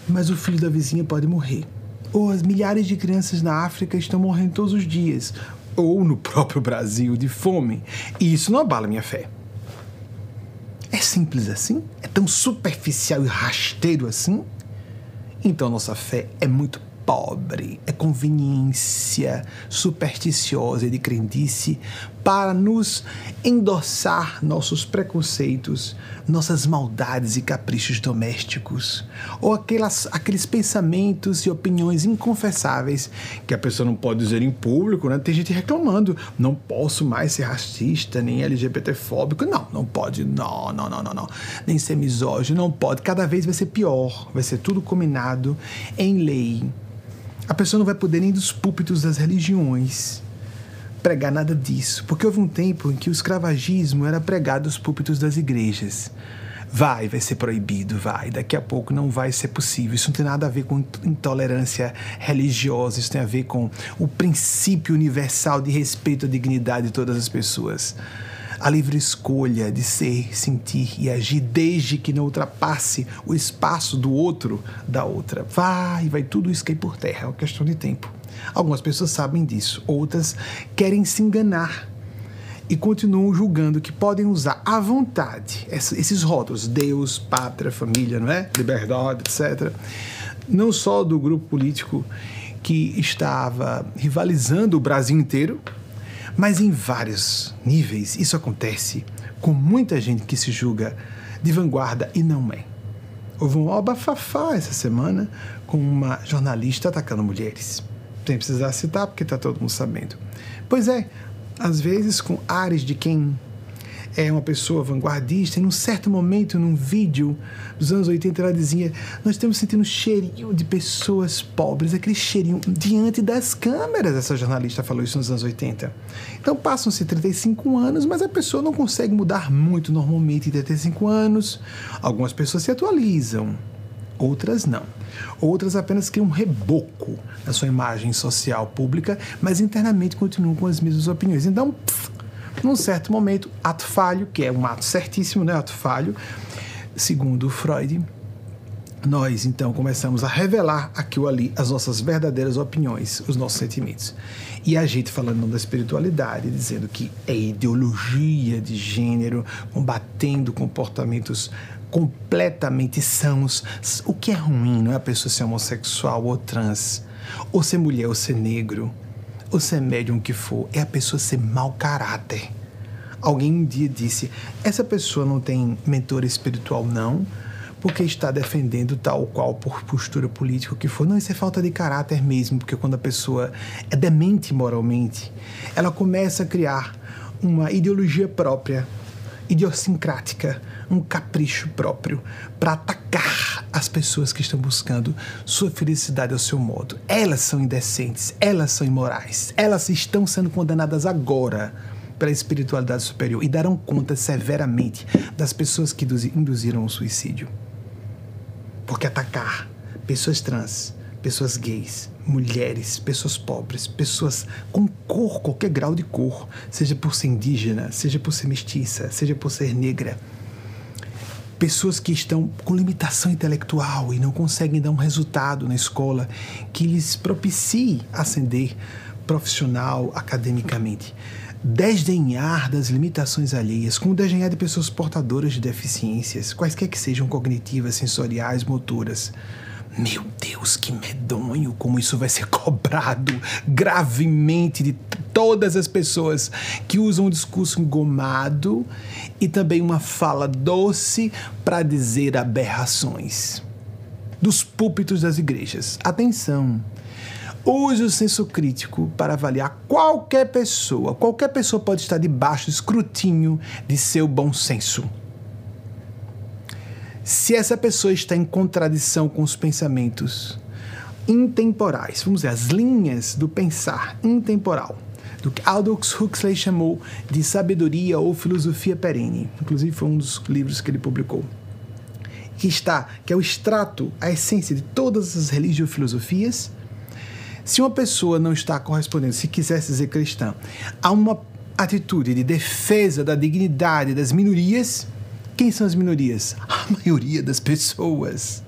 S1: Mas o filho da vizinha pode morrer. ou as milhares de crianças na África estão morrendo todos os dias, ou no próprio Brasil de fome. E isso não abala minha fé. É simples assim? É tão superficial e rasteiro assim? Então nossa fé é muito pobre, é conveniência supersticiosa e de crendice para nos endossar nossos preconceitos, nossas maldades e caprichos domésticos, ou aquelas, aqueles pensamentos e opiniões inconfessáveis que a pessoa não pode dizer em público, né? Tem gente reclamando, não posso mais ser racista, nem LGBTfóbico, não, não pode, não, não, não, não, não, nem ser misógino, não pode, cada vez vai ser pior, vai ser tudo combinado em lei. A pessoa não vai poder nem dos púlpitos das religiões pregar nada disso, porque houve um tempo em que o escravagismo era pregado aos púlpitos das igrejas. Vai, vai ser proibido, vai. Daqui a pouco não vai ser possível. Isso não tem nada a ver com intolerância religiosa, isso tem a ver com o princípio universal de respeito à dignidade de todas as pessoas. A livre escolha de ser, sentir e agir, desde que não ultrapasse o espaço do outro, da outra. Vai, vai tudo isso cair por terra, é uma questão de tempo. Algumas pessoas sabem disso, outras querem se enganar e continuam julgando que podem usar à vontade esses rótulos, Deus, pátria, família, não é? Liberdade, etc. Não só do grupo político que estava rivalizando o Brasil inteiro, mas em vários níveis. Isso acontece com muita gente que se julga de vanguarda e não é. Houve um abafafá essa semana com uma jornalista atacando mulheres sem precisar citar, porque está todo mundo sabendo. Pois é, às vezes com ares de quem é uma pessoa vanguardista, em um certo momento, num vídeo dos anos 80, ela dizia: Nós estamos sentindo um cheirinho de pessoas pobres, aquele cheirinho diante das câmeras. Essa jornalista falou isso nos anos 80. Então passam-se 35 anos, mas a pessoa não consegue mudar muito normalmente em 35 anos. Algumas pessoas se atualizam, outras não. Outras apenas criam um reboco na sua imagem social pública, mas internamente continuam com as mesmas opiniões. Então, pff, num certo momento, ato falho, que é um ato certíssimo, né? Ato falho, segundo Freud, nós então começamos a revelar aqui ou ali as nossas verdadeiras opiniões, os nossos sentimentos. E a gente falando da espiritualidade, dizendo que é ideologia de gênero, combatendo comportamentos completamente sãos. O que é ruim não é a pessoa ser homossexual ou trans, ou ser mulher ou ser negro, ou ser médium que for, é a pessoa ser mau caráter. Alguém um dia disse: essa pessoa não tem mentor espiritual, não, porque está defendendo tal qual por postura política que for. Não, isso é falta de caráter mesmo, porque quando a pessoa é demente moralmente, ela começa a criar uma ideologia própria, idiosincrática, um capricho próprio para atacar as pessoas que estão buscando sua felicidade ao seu modo. Elas são indecentes, elas são imorais, elas estão sendo condenadas agora pela espiritualidade superior e darão conta severamente das pessoas que induziram o suicídio. Porque atacar pessoas trans, pessoas gays, mulheres, pessoas pobres, pessoas com cor, qualquer grau de cor, seja por ser indígena, seja por ser mestiça, seja por ser negra, pessoas que estão com limitação intelectual e não conseguem dar um resultado na escola que lhes propicie ascender profissional, academicamente. Desdenhar das limitações alheias, como desdenhar de pessoas portadoras de deficiências, quaisquer que sejam cognitivas, sensoriais, motoras. Meu Deus, que medonho como isso vai ser <laughs> cobrado gravemente de todas as pessoas que usam um discurso engomado e também uma fala doce para dizer aberrações. Dos púlpitos das igrejas. Atenção! Use o senso crítico para avaliar qualquer pessoa. Qualquer pessoa pode estar debaixo do escrutínio de seu bom senso. Se essa pessoa está em contradição com os pensamentos intemporais, vamos dizer, as linhas do pensar intemporal, do que Aldous Huxley chamou de sabedoria ou filosofia perene, inclusive foi um dos livros que ele publicou, que está, que é o extrato, a essência de todas as filosofias. Se uma pessoa não está correspondendo, se quisesse dizer cristã, a uma atitude de defesa da dignidade das minorias, quem são as minorias? Maioria das pessoas.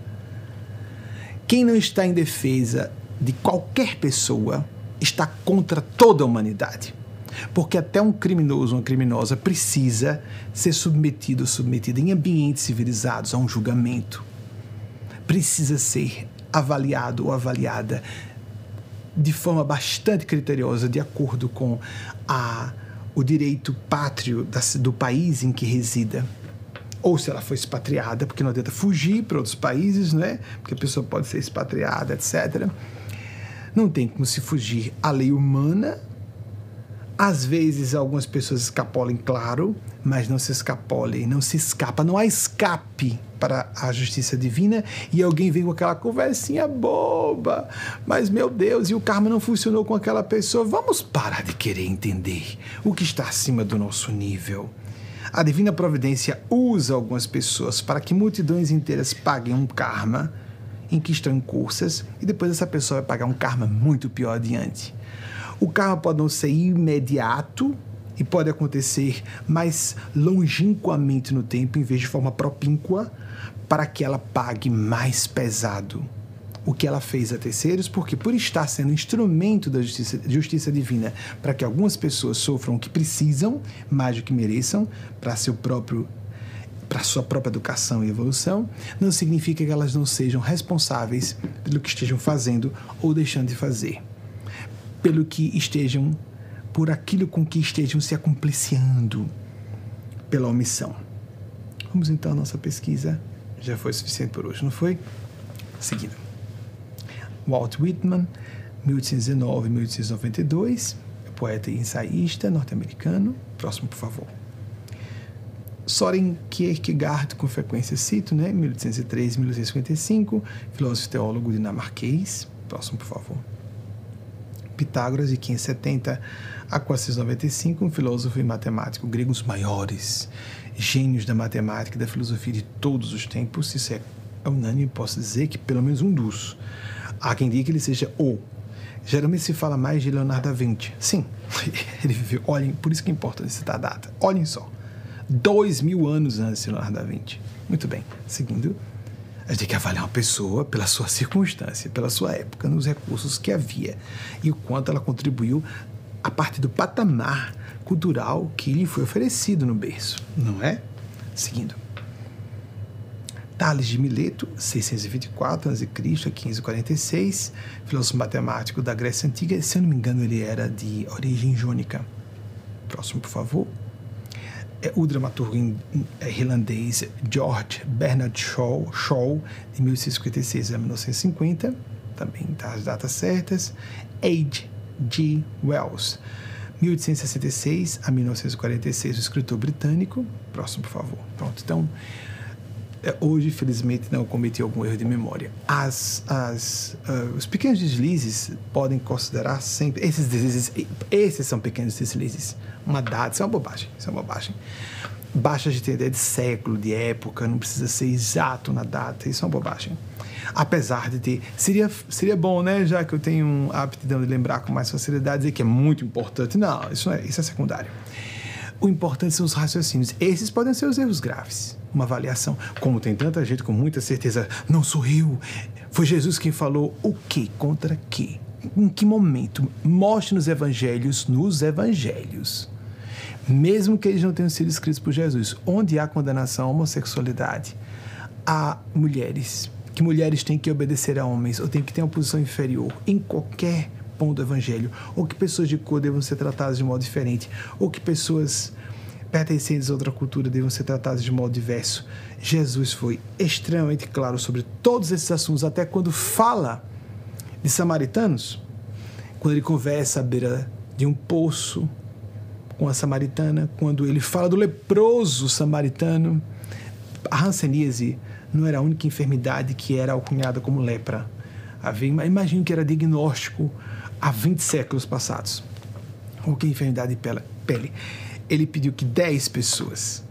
S1: Quem não está em defesa de qualquer pessoa está contra toda a humanidade. Porque até um criminoso, uma criminosa, precisa ser submetido ou submetida em ambientes civilizados a um julgamento. Precisa ser avaliado ou avaliada de forma bastante criteriosa, de acordo com a, o direito pátrio da, do país em que resida ou se ela foi expatriada, porque não adianta fugir para outros países, né? Porque a pessoa pode ser expatriada, etc. Não tem como se fugir à lei humana. Às vezes algumas pessoas escapolem, claro, mas não se escapolem, não se escapa, não há escape para a justiça divina e alguém vem com aquela conversinha boba. Mas meu Deus, e o karma não funcionou com aquela pessoa. Vamos parar de querer entender o que está acima do nosso nível. A divina providência usa algumas pessoas para que multidões inteiras paguem um karma em que estão em cursas e depois essa pessoa vai pagar um karma muito pior adiante. O karma pode não ser imediato e pode acontecer mais longínquamente no tempo em vez de forma propínqua para que ela pague mais pesado o que ela fez a terceiros, porque por estar sendo instrumento da justiça, justiça divina para que algumas pessoas sofram o que precisam, mais do que mereçam, para seu próprio para sua própria educação e evolução, não significa que elas não sejam responsáveis pelo que estejam fazendo ou deixando de fazer, pelo que estejam, por aquilo com que estejam se acompliciando pela omissão. Vamos então à nossa pesquisa. Já foi suficiente por hoje, não foi? Seguindo. Walt Whitman, 1819-1892, poeta e ensaísta norte-americano. Próximo, por favor. Soren Kierkegaard, com frequência cito, né? 1803-1855, filósofo e teólogo dinamarquês. Próximo, por favor. Pitágoras, de 570 a 495, um filósofo e matemático grego, os maiores gênios da matemática e da filosofia de todos os tempos. Isso é unânime, posso dizer que pelo menos um dos Há quem diga que ele seja o. Geralmente se fala mais de Leonardo da Vinci. Sim, <laughs> ele viveu. Olhem, por isso que importante citar a data. Olhem só. Dois mil anos antes de Leonardo da Vinci. Muito bem. Seguindo, a gente tem que avaliar uma pessoa pela sua circunstância, pela sua época, nos recursos que havia e o quanto ela contribuiu a partir do patamar cultural que lhe foi oferecido no berço, não é? Seguindo. Tales de Mileto, 624 a.C. a 1546, filósofo matemático da Grécia Antiga. Se eu não me engano, ele era de origem jônica. Próximo, por favor. É o dramaturgo é irlandês George Bernard Shaw, Shaw de 1656 a 1950, também tá as datas certas. H. G. Wells, 1866 a 1946, o escritor britânico. Próximo, por favor. Pronto, então hoje, felizmente, não cometi algum erro de memória. As, as, uh, os pequenos deslizes podem considerar sempre. Esses deslizes, esses são pequenos deslizes. Uma data, isso é uma bobagem. Isso é uma bobagem. Basta de ter ideia de século, de época, não precisa ser exato na data, isso é uma bobagem. Apesar de ter. Seria, seria bom, né? Já que eu tenho a aptidão de lembrar com mais facilidade, dizer que é muito importante. Não, isso é, isso é secundário. O importante são os raciocínios. Esses podem ser os erros graves. Uma avaliação. Como tem tanta gente com muita certeza, não sou eu. Foi Jesus quem falou o que contra que? Em que momento? Mostre nos evangelhos, nos evangelhos. Mesmo que eles não tenham sido escritos por Jesus, onde há condenação à homossexualidade, há mulheres, que mulheres têm que obedecer a homens ou têm que ter uma posição inferior em qualquer ponto do evangelho, ou que pessoas de cor devam ser tratadas de modo diferente, ou que pessoas pertencentes a outra cultura devam ser tratadas de modo diverso. Jesus foi extremamente claro sobre todos esses assuntos, até quando fala de samaritanos, quando ele conversa à beira de um poço com a samaritana, quando ele fala do leproso samaritano. A hanseníase não era a única enfermidade que era alcunhada como lepra. Imagino que era diagnóstico há 20 séculos passados. Ou que enfermidade de pele. Ele pediu que 10 pessoas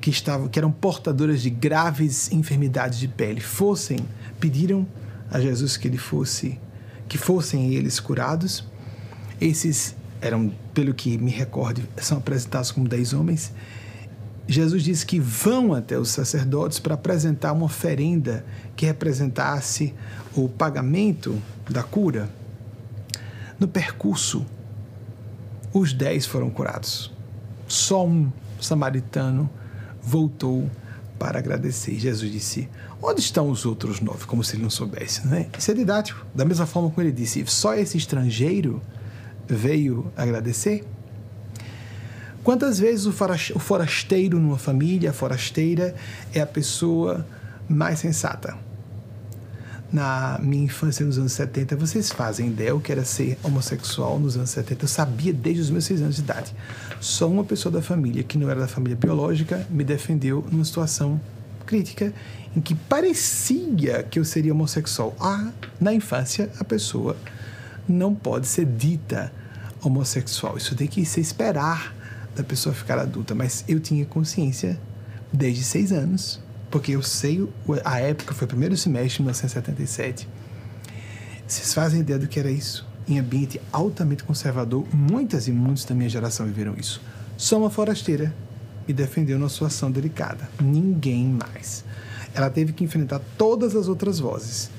S1: que estavam que eram portadoras de graves enfermidades de pele fossem pediram a Jesus que ele fosse que fossem eles curados. Esses eram, pelo que me recordo, são apresentados como 10 homens. Jesus disse que vão até os sacerdotes para apresentar uma oferenda que representasse o pagamento da cura. No percurso, os dez foram curados. Só um samaritano voltou para agradecer. Jesus disse: Onde estão os outros nove? Como se ele não soubesse, não é? Isso é didático. Da mesma forma como ele disse: Só esse estrangeiro veio agradecer? Quantas vezes o forasteiro numa família, a forasteira, é a pessoa mais sensata? Na minha infância, nos anos 70, vocês fazem ideia o que era ser homossexual nos anos 70? Eu sabia desde os meus seis anos de idade. Só uma pessoa da família, que não era da família biológica, me defendeu numa situação crítica em que parecia que eu seria homossexual. Ah, na infância, a pessoa não pode ser dita homossexual. Isso tem que se esperar da pessoa ficar adulta, mas eu tinha consciência desde seis anos, porque eu sei a época, foi o primeiro semestre de 1977. Vocês fazem ideia do que era isso? Em ambiente altamente conservador, muitas e muitos da minha geração viveram isso. Só uma forasteira me defendeu numa situação delicada. Ninguém mais. Ela teve que enfrentar todas as outras vozes.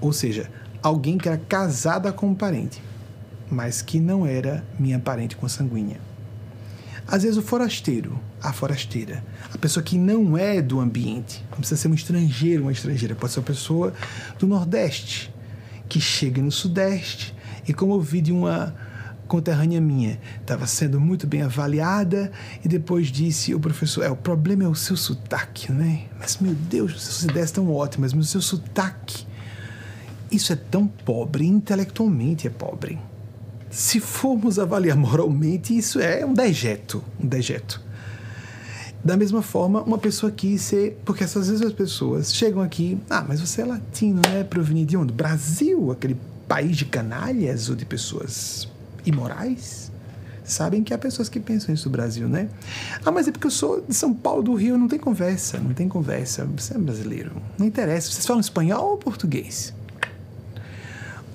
S1: Ou seja, alguém que era casada com um parente, mas que não era minha parente consanguínea. Às vezes o forasteiro, a forasteira, a pessoa que não é do ambiente, não precisa ser um estrangeiro, uma estrangeira, pode ser uma pessoa do Nordeste, que chega no Sudeste e, como eu vi de uma conterrânea minha, estava sendo muito bem avaliada e depois disse o professor, é, o problema é o seu sotaque, né? Mas, meu Deus, as suas ideias estão ótimas, mas o seu sotaque, isso é tão pobre, intelectualmente é pobre se formos avaliar moralmente, isso é um dejeto, um dejeto. Da mesma forma, uma pessoa quis ser. Porque essas vezes as pessoas chegam aqui. Ah, mas você é latino, né? Proveniente de onde? Brasil, aquele país de canalhas ou de pessoas imorais? Sabem que há pessoas que pensam isso no Brasil, né? Ah, mas é porque eu sou de São Paulo, do Rio, não tem conversa, não tem conversa. Você é brasileiro. Não interessa. Vocês falam espanhol ou português?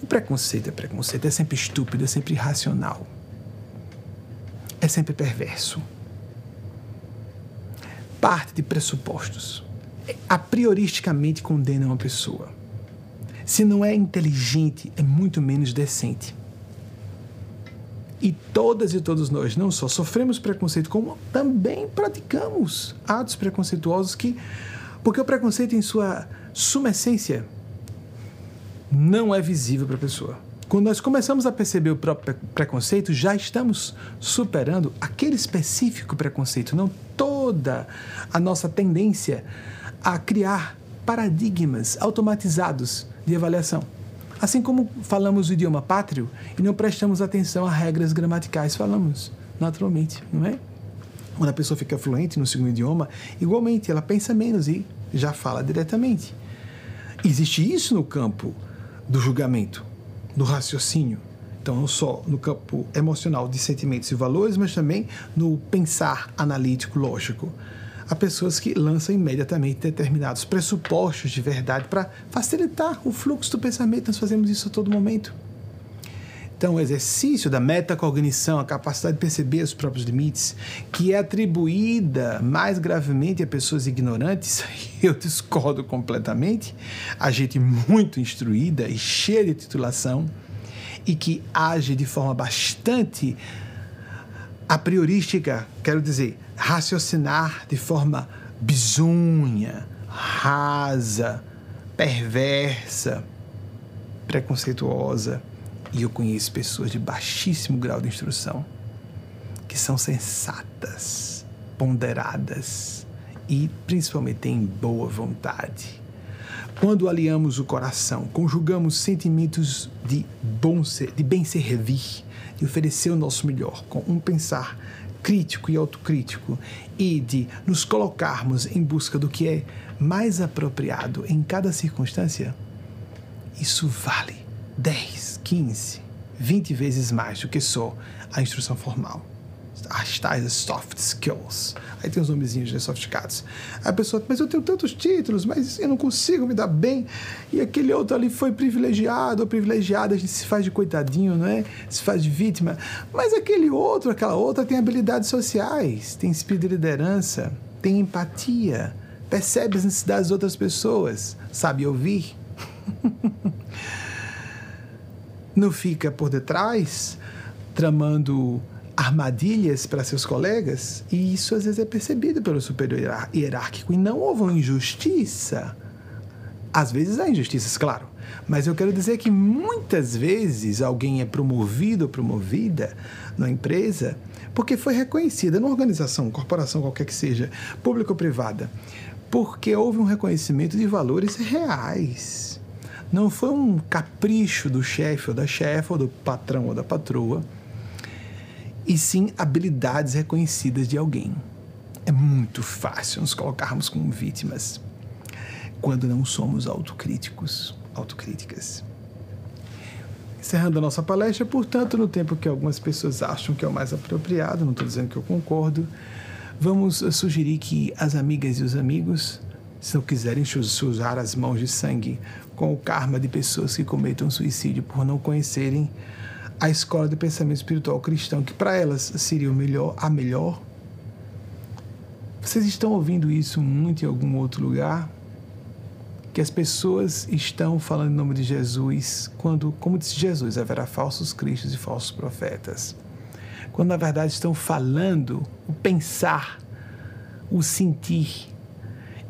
S1: O preconceito é preconceito, é sempre estúpido, é sempre irracional. É sempre perverso. Parte de pressupostos. A prioristicamente condena uma pessoa. Se não é inteligente, é muito menos decente. E todas e todos nós não só sofremos preconceito, como também praticamos atos preconceituosos que. Porque o preconceito, em sua suma essência, não é visível para a pessoa. Quando nós começamos a perceber o próprio preconceito, já estamos superando aquele específico preconceito, não toda a nossa tendência a criar paradigmas automatizados de avaliação. Assim como falamos o idioma pátrio e não prestamos atenção a regras gramaticais, falamos naturalmente, não é? Quando a pessoa fica fluente no segundo idioma, igualmente ela pensa menos e já fala diretamente. Existe isso no campo do julgamento, do raciocínio. Então, não só no campo emocional de sentimentos e valores, mas também no pensar analítico, lógico. Há pessoas que lançam imediatamente determinados pressupostos de verdade para facilitar o fluxo do pensamento. Nós fazemos isso a todo momento. Então, o exercício da metacognição, a capacidade de perceber os próprios limites, que é atribuída mais gravemente a pessoas ignorantes, <laughs> eu discordo completamente, a gente muito instruída e cheia de titulação, e que age de forma bastante a priorística, quero dizer, raciocinar de forma bizonha, rasa, perversa, preconceituosa e eu conheço pessoas de baixíssimo grau de instrução que são sensatas, ponderadas e principalmente têm boa vontade. Quando aliamos o coração, conjugamos sentimentos de, bom ser, de bem servir, oferecer o nosso melhor, com um pensar crítico e autocrítico e de nos colocarmos em busca do que é mais apropriado em cada circunstância, isso vale 10, 15, 20 vezes mais do que só a instrução formal. As tais soft skills. Aí tem os nomezinhos né, sofisticados. A pessoa, mas eu tenho tantos títulos, mas eu não consigo me dar bem. E aquele outro ali foi privilegiado ou privilegiada, a gente se faz de coitadinho, não é? Se faz de vítima. Mas aquele outro, aquela outra tem habilidades sociais, tem espírito de liderança, tem empatia, percebe as necessidades das outras pessoas, sabe ouvir. <laughs> não fica por detrás tramando armadilhas para seus colegas, e isso às vezes é percebido pelo superior hierárquico, e não houve uma injustiça. Às vezes há injustiças, claro, mas eu quero dizer que muitas vezes alguém é promovido ou promovida na empresa porque foi reconhecida numa organização, corporação qualquer que seja, pública ou privada, porque houve um reconhecimento de valores reais. Não foi um capricho do chefe ou da chefe, ou do patrão ou da patroa e sim habilidades reconhecidas de alguém. É muito fácil nos colocarmos como vítimas quando não somos autocríticos, autocríticas. Encerrando a nossa palestra, portanto, no tempo que algumas pessoas acham que é o mais apropriado, não estou dizendo que eu concordo, vamos sugerir que as amigas e os amigos, se não quiserem sujar as mãos de sangue com o karma de pessoas que cometam suicídio por não conhecerem a escola de pensamento espiritual cristão, que para elas seria o melhor, a melhor. Vocês estão ouvindo isso muito em algum outro lugar? Que as pessoas estão falando em nome de Jesus, quando, como disse Jesus, haverá falsos cristos e falsos profetas. Quando na verdade estão falando o pensar, o sentir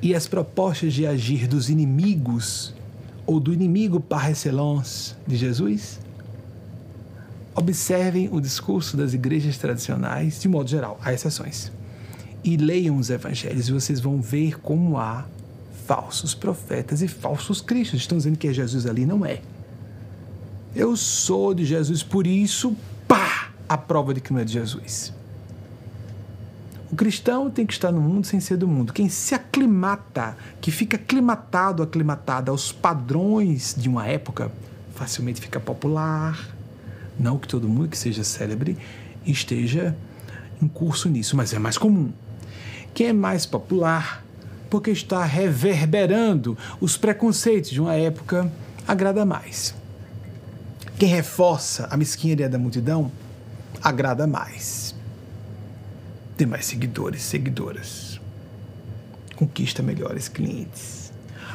S1: e as propostas de agir dos inimigos ou do inimigo par excellence de Jesus? Observem o discurso das igrejas tradicionais, de modo geral, há exceções. E leiam os evangelhos e vocês vão ver como há falsos profetas e falsos cristos. Estão dizendo que é Jesus ali, não é. Eu sou de Jesus, por isso, pá, a prova de que não é de Jesus. O cristão tem que estar no mundo sem ser do mundo. Quem se aclimata, que fica aclimatado, aclimatada aos padrões de uma época, facilmente fica popular, não que todo mundo que seja célebre esteja em curso nisso, mas é mais comum. Quem é mais popular, porque está reverberando os preconceitos de uma época, agrada mais. Quem reforça a mesquinharia da multidão, agrada mais. Tem mais seguidores, seguidoras. Conquista melhores clientes,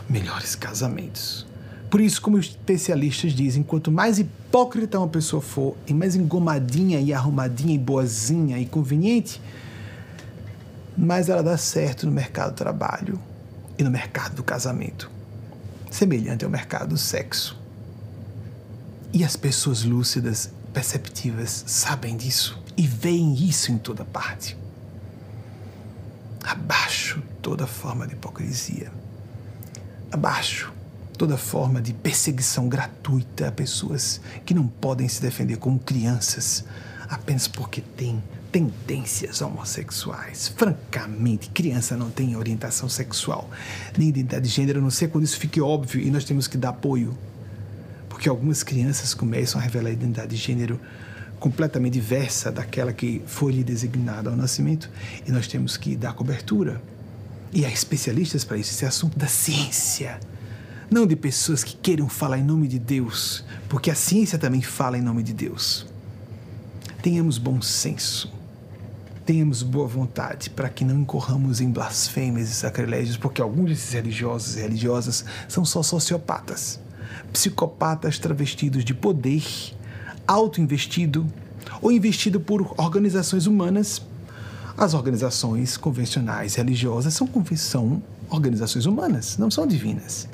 S1: melhores casamentos por isso, como os especialistas dizem, quanto mais hipócrita uma pessoa for, e mais engomadinha e arrumadinha e boazinha e conveniente, mais ela dá certo no mercado do trabalho e no mercado do casamento, semelhante ao mercado do sexo. E as pessoas lúcidas, perceptivas, sabem disso e veem isso em toda parte. Abaixo toda forma de hipocrisia. Abaixo toda forma de perseguição gratuita a pessoas que não podem se defender como crianças apenas porque têm tendências homossexuais. Francamente, criança não tem orientação sexual nem identidade de gênero, a não ser quando isso fique óbvio e nós temos que dar apoio. Porque algumas crianças começam a revelar identidade de gênero completamente diversa daquela que foi lhe designada ao nascimento e nós temos que dar cobertura. E há especialistas para isso, esse é assunto da ciência não de pessoas que queiram falar em nome de Deus, porque a ciência também fala em nome de Deus. Tenhamos bom senso, tenhamos boa vontade para que não incorramos em blasfêmias e sacrilégios, porque alguns desses religiosos e religiosas são só sociopatas, psicopatas travestidos de poder, auto-investido ou investido por organizações humanas. As organizações convencionais religiosas são, são organizações humanas, não são divinas.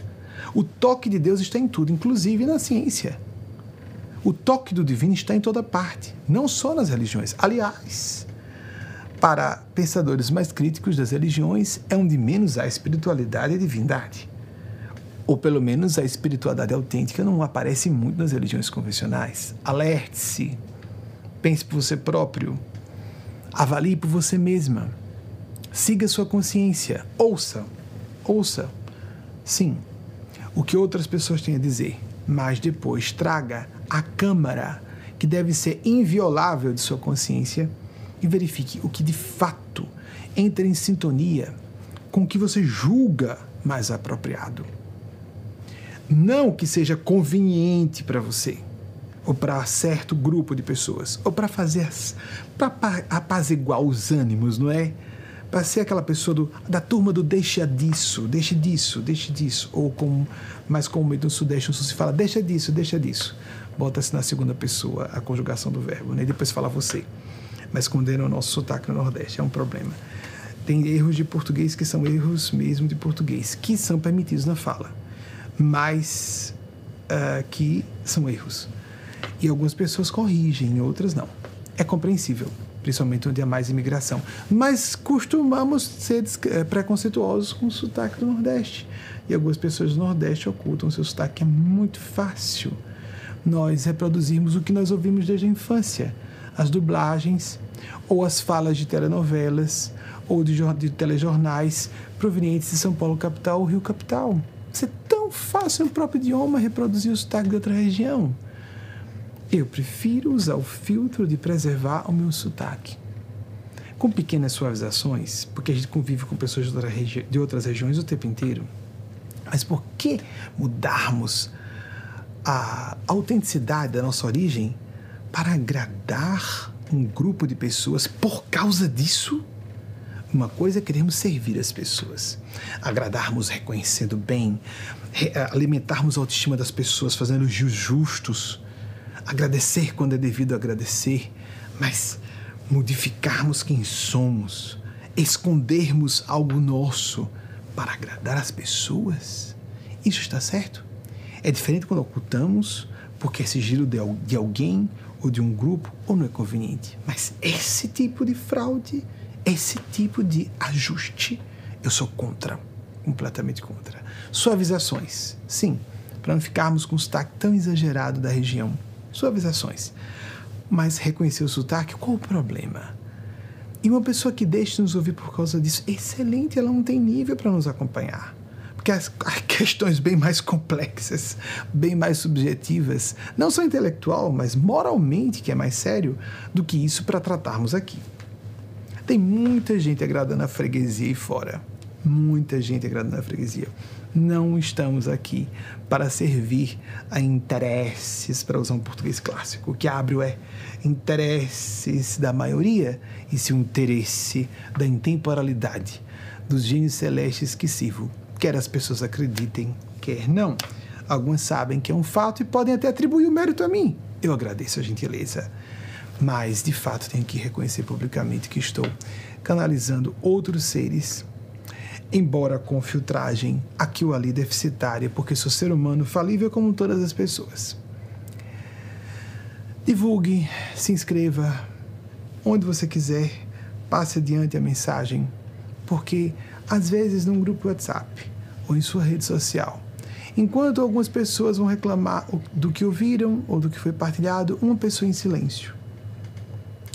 S1: O toque de Deus está em tudo, inclusive na ciência. O toque do divino está em toda parte, não só nas religiões. Aliás, para pensadores mais críticos das religiões, é onde menos há espiritualidade e divindade. Ou pelo menos a espiritualidade autêntica não aparece muito nas religiões convencionais. Alerte-se, pense por você próprio, avalie por você mesma, siga sua consciência, ouça, ouça. Sim, o que outras pessoas têm a dizer, mas depois traga a câmara, que deve ser inviolável de sua consciência, e verifique o que de fato entra em sintonia com o que você julga mais apropriado. Não que seja conveniente para você, ou para certo grupo de pessoas, ou para fazer para apaziguar os ânimos, não é? Para ser aquela pessoa do, da turma do deixa disso, deixa disso, deixa disso, ou como mais comumente no Sudeste, no Sul se fala deixa disso, deixa disso. Bota-se na segunda pessoa a conjugação do verbo, né? E depois fala você. Mas condena o nosso sotaque no Nordeste, é um problema. Tem erros de português que são erros mesmo de português, que são permitidos na fala, mas uh, que são erros. E algumas pessoas corrigem, outras não. É compreensível, principalmente onde há mais imigração. Mas costumamos ser eh, preconceituosos com o sotaque do Nordeste. E algumas pessoas do Nordeste ocultam seu sotaque. É muito fácil nós reproduzirmos o que nós ouvimos desde a infância. As dublagens, ou as falas de telenovelas, ou de, de telejornais provenientes de São Paulo capital ou Rio capital. Isso é tão fácil no próprio idioma reproduzir o sotaque de outra região. Eu prefiro usar o filtro de preservar o meu sotaque. Com pequenas suavizações, porque a gente convive com pessoas de outras regiões o tempo inteiro. Mas por que mudarmos a autenticidade da nossa origem para agradar um grupo de pessoas por causa disso? Uma coisa é queremos servir as pessoas, agradarmos reconhecendo bem, alimentarmos a autoestima das pessoas, fazendo os justos, agradecer quando é devido agradecer, mas modificarmos quem somos, escondermos algo nosso para agradar as pessoas. Isso está certo? É diferente quando ocultamos porque é sigilo de alguém ou de um grupo ou não é conveniente. Mas esse tipo de fraude, esse tipo de ajuste, eu sou contra, completamente contra. Suavizações, sim, para não ficarmos com o sotaque tão exagerado da região suavizações. Mas reconhecer o sotaque, qual o problema? E uma pessoa que deixa de nos ouvir por causa disso, excelente, ela não tem nível para nos acompanhar. Porque as, questões bem mais complexas, bem mais subjetivas, não só intelectual, mas moralmente, que é mais sério, do que isso para tratarmos aqui. Tem muita gente agradando a freguesia e fora. Muita gente agradando a freguesia não estamos aqui para servir a interesses, para usar um português clássico. O que abre é interesses da maioria e se o interesse da intemporalidade dos gênios celestes que sirvo, quer as pessoas acreditem, quer não. Algumas sabem que é um fato e podem até atribuir o mérito a mim. Eu agradeço a gentileza. Mas, de fato, tenho que reconhecer publicamente que estou canalizando outros seres embora com filtragem aqui ou ali deficitária, porque sou ser humano falível como todas as pessoas. Divulgue, se inscreva, onde você quiser, passe adiante a mensagem, porque às vezes num grupo WhatsApp ou em sua rede social, enquanto algumas pessoas vão reclamar do que ouviram ou do que foi partilhado, uma pessoa em silêncio.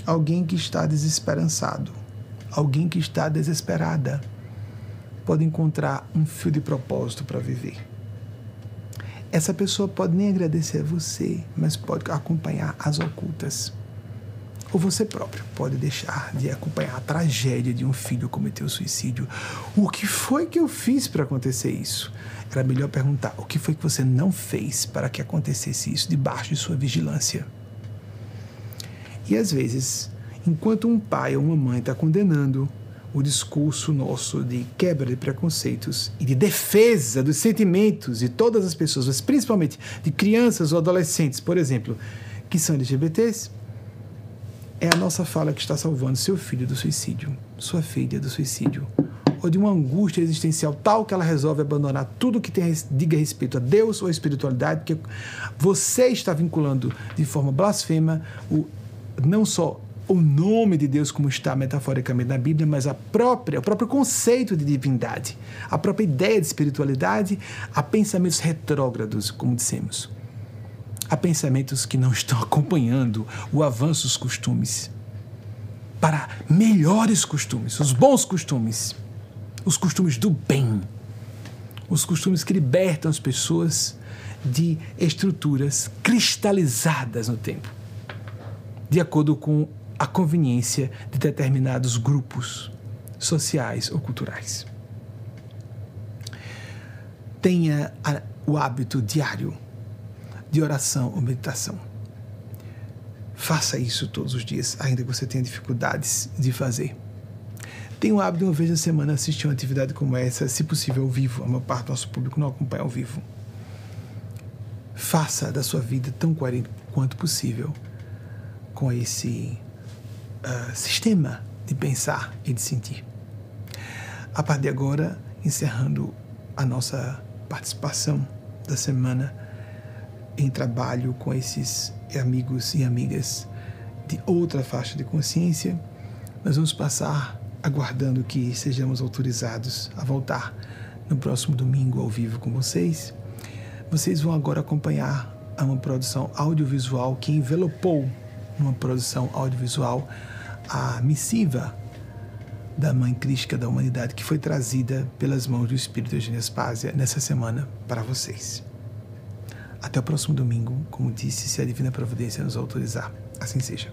S1: Alguém que está desesperançado, alguém que está desesperada pode encontrar um fio de propósito para viver. Essa pessoa pode nem agradecer a você, mas pode acompanhar as ocultas. Ou você próprio pode deixar de acompanhar a tragédia de um filho cometer o suicídio. O que foi que eu fiz para acontecer isso? Era melhor perguntar o que foi que você não fez para que acontecesse isso debaixo de sua vigilância. E às vezes, enquanto um pai ou uma mãe está condenando o discurso nosso de quebra de preconceitos e de defesa dos sentimentos de todas as pessoas, mas principalmente de crianças ou adolescentes, por exemplo, que são LGBTs, é a nossa fala que está salvando seu filho do suicídio, sua filha do suicídio, ou de uma angústia existencial tal que ela resolve abandonar tudo que tem, diga respeito a Deus ou a espiritualidade, porque você está vinculando de forma blasfema o, não só o nome de Deus como está metaforicamente na Bíblia, mas a própria, o próprio conceito de divindade, a própria ideia de espiritualidade, a pensamentos retrógrados, como dissemos. Há pensamentos que não estão <laughs> acompanhando o avanço dos costumes. Para melhores costumes, os bons costumes, os costumes do bem, os costumes que libertam as pessoas de estruturas cristalizadas no tempo, de acordo com a conveniência de determinados grupos sociais ou culturais. Tenha o hábito diário de oração ou meditação. Faça isso todos os dias, ainda que você tenha dificuldades de fazer. Tenha o hábito de uma vez na semana assistir uma atividade como essa, se possível ao vivo. A maior parte do nosso público não acompanha ao vivo. Faça da sua vida tão coerente quanto possível com esse uh, sistema de pensar e de sentir. A partir de agora, encerrando a nossa participação da semana em trabalho com esses amigos e amigas de outra faixa de consciência, nós vamos passar aguardando que sejamos autorizados a voltar no próximo domingo ao vivo com vocês. Vocês vão agora acompanhar uma produção audiovisual que envelopou numa produção audiovisual a missiva da Mãe Crística da Humanidade que foi trazida pelas mãos do Espírito Eugênio Aspásia nessa semana para vocês. Até o próximo domingo, como disse, se a Divina Providência nos autorizar. Assim seja.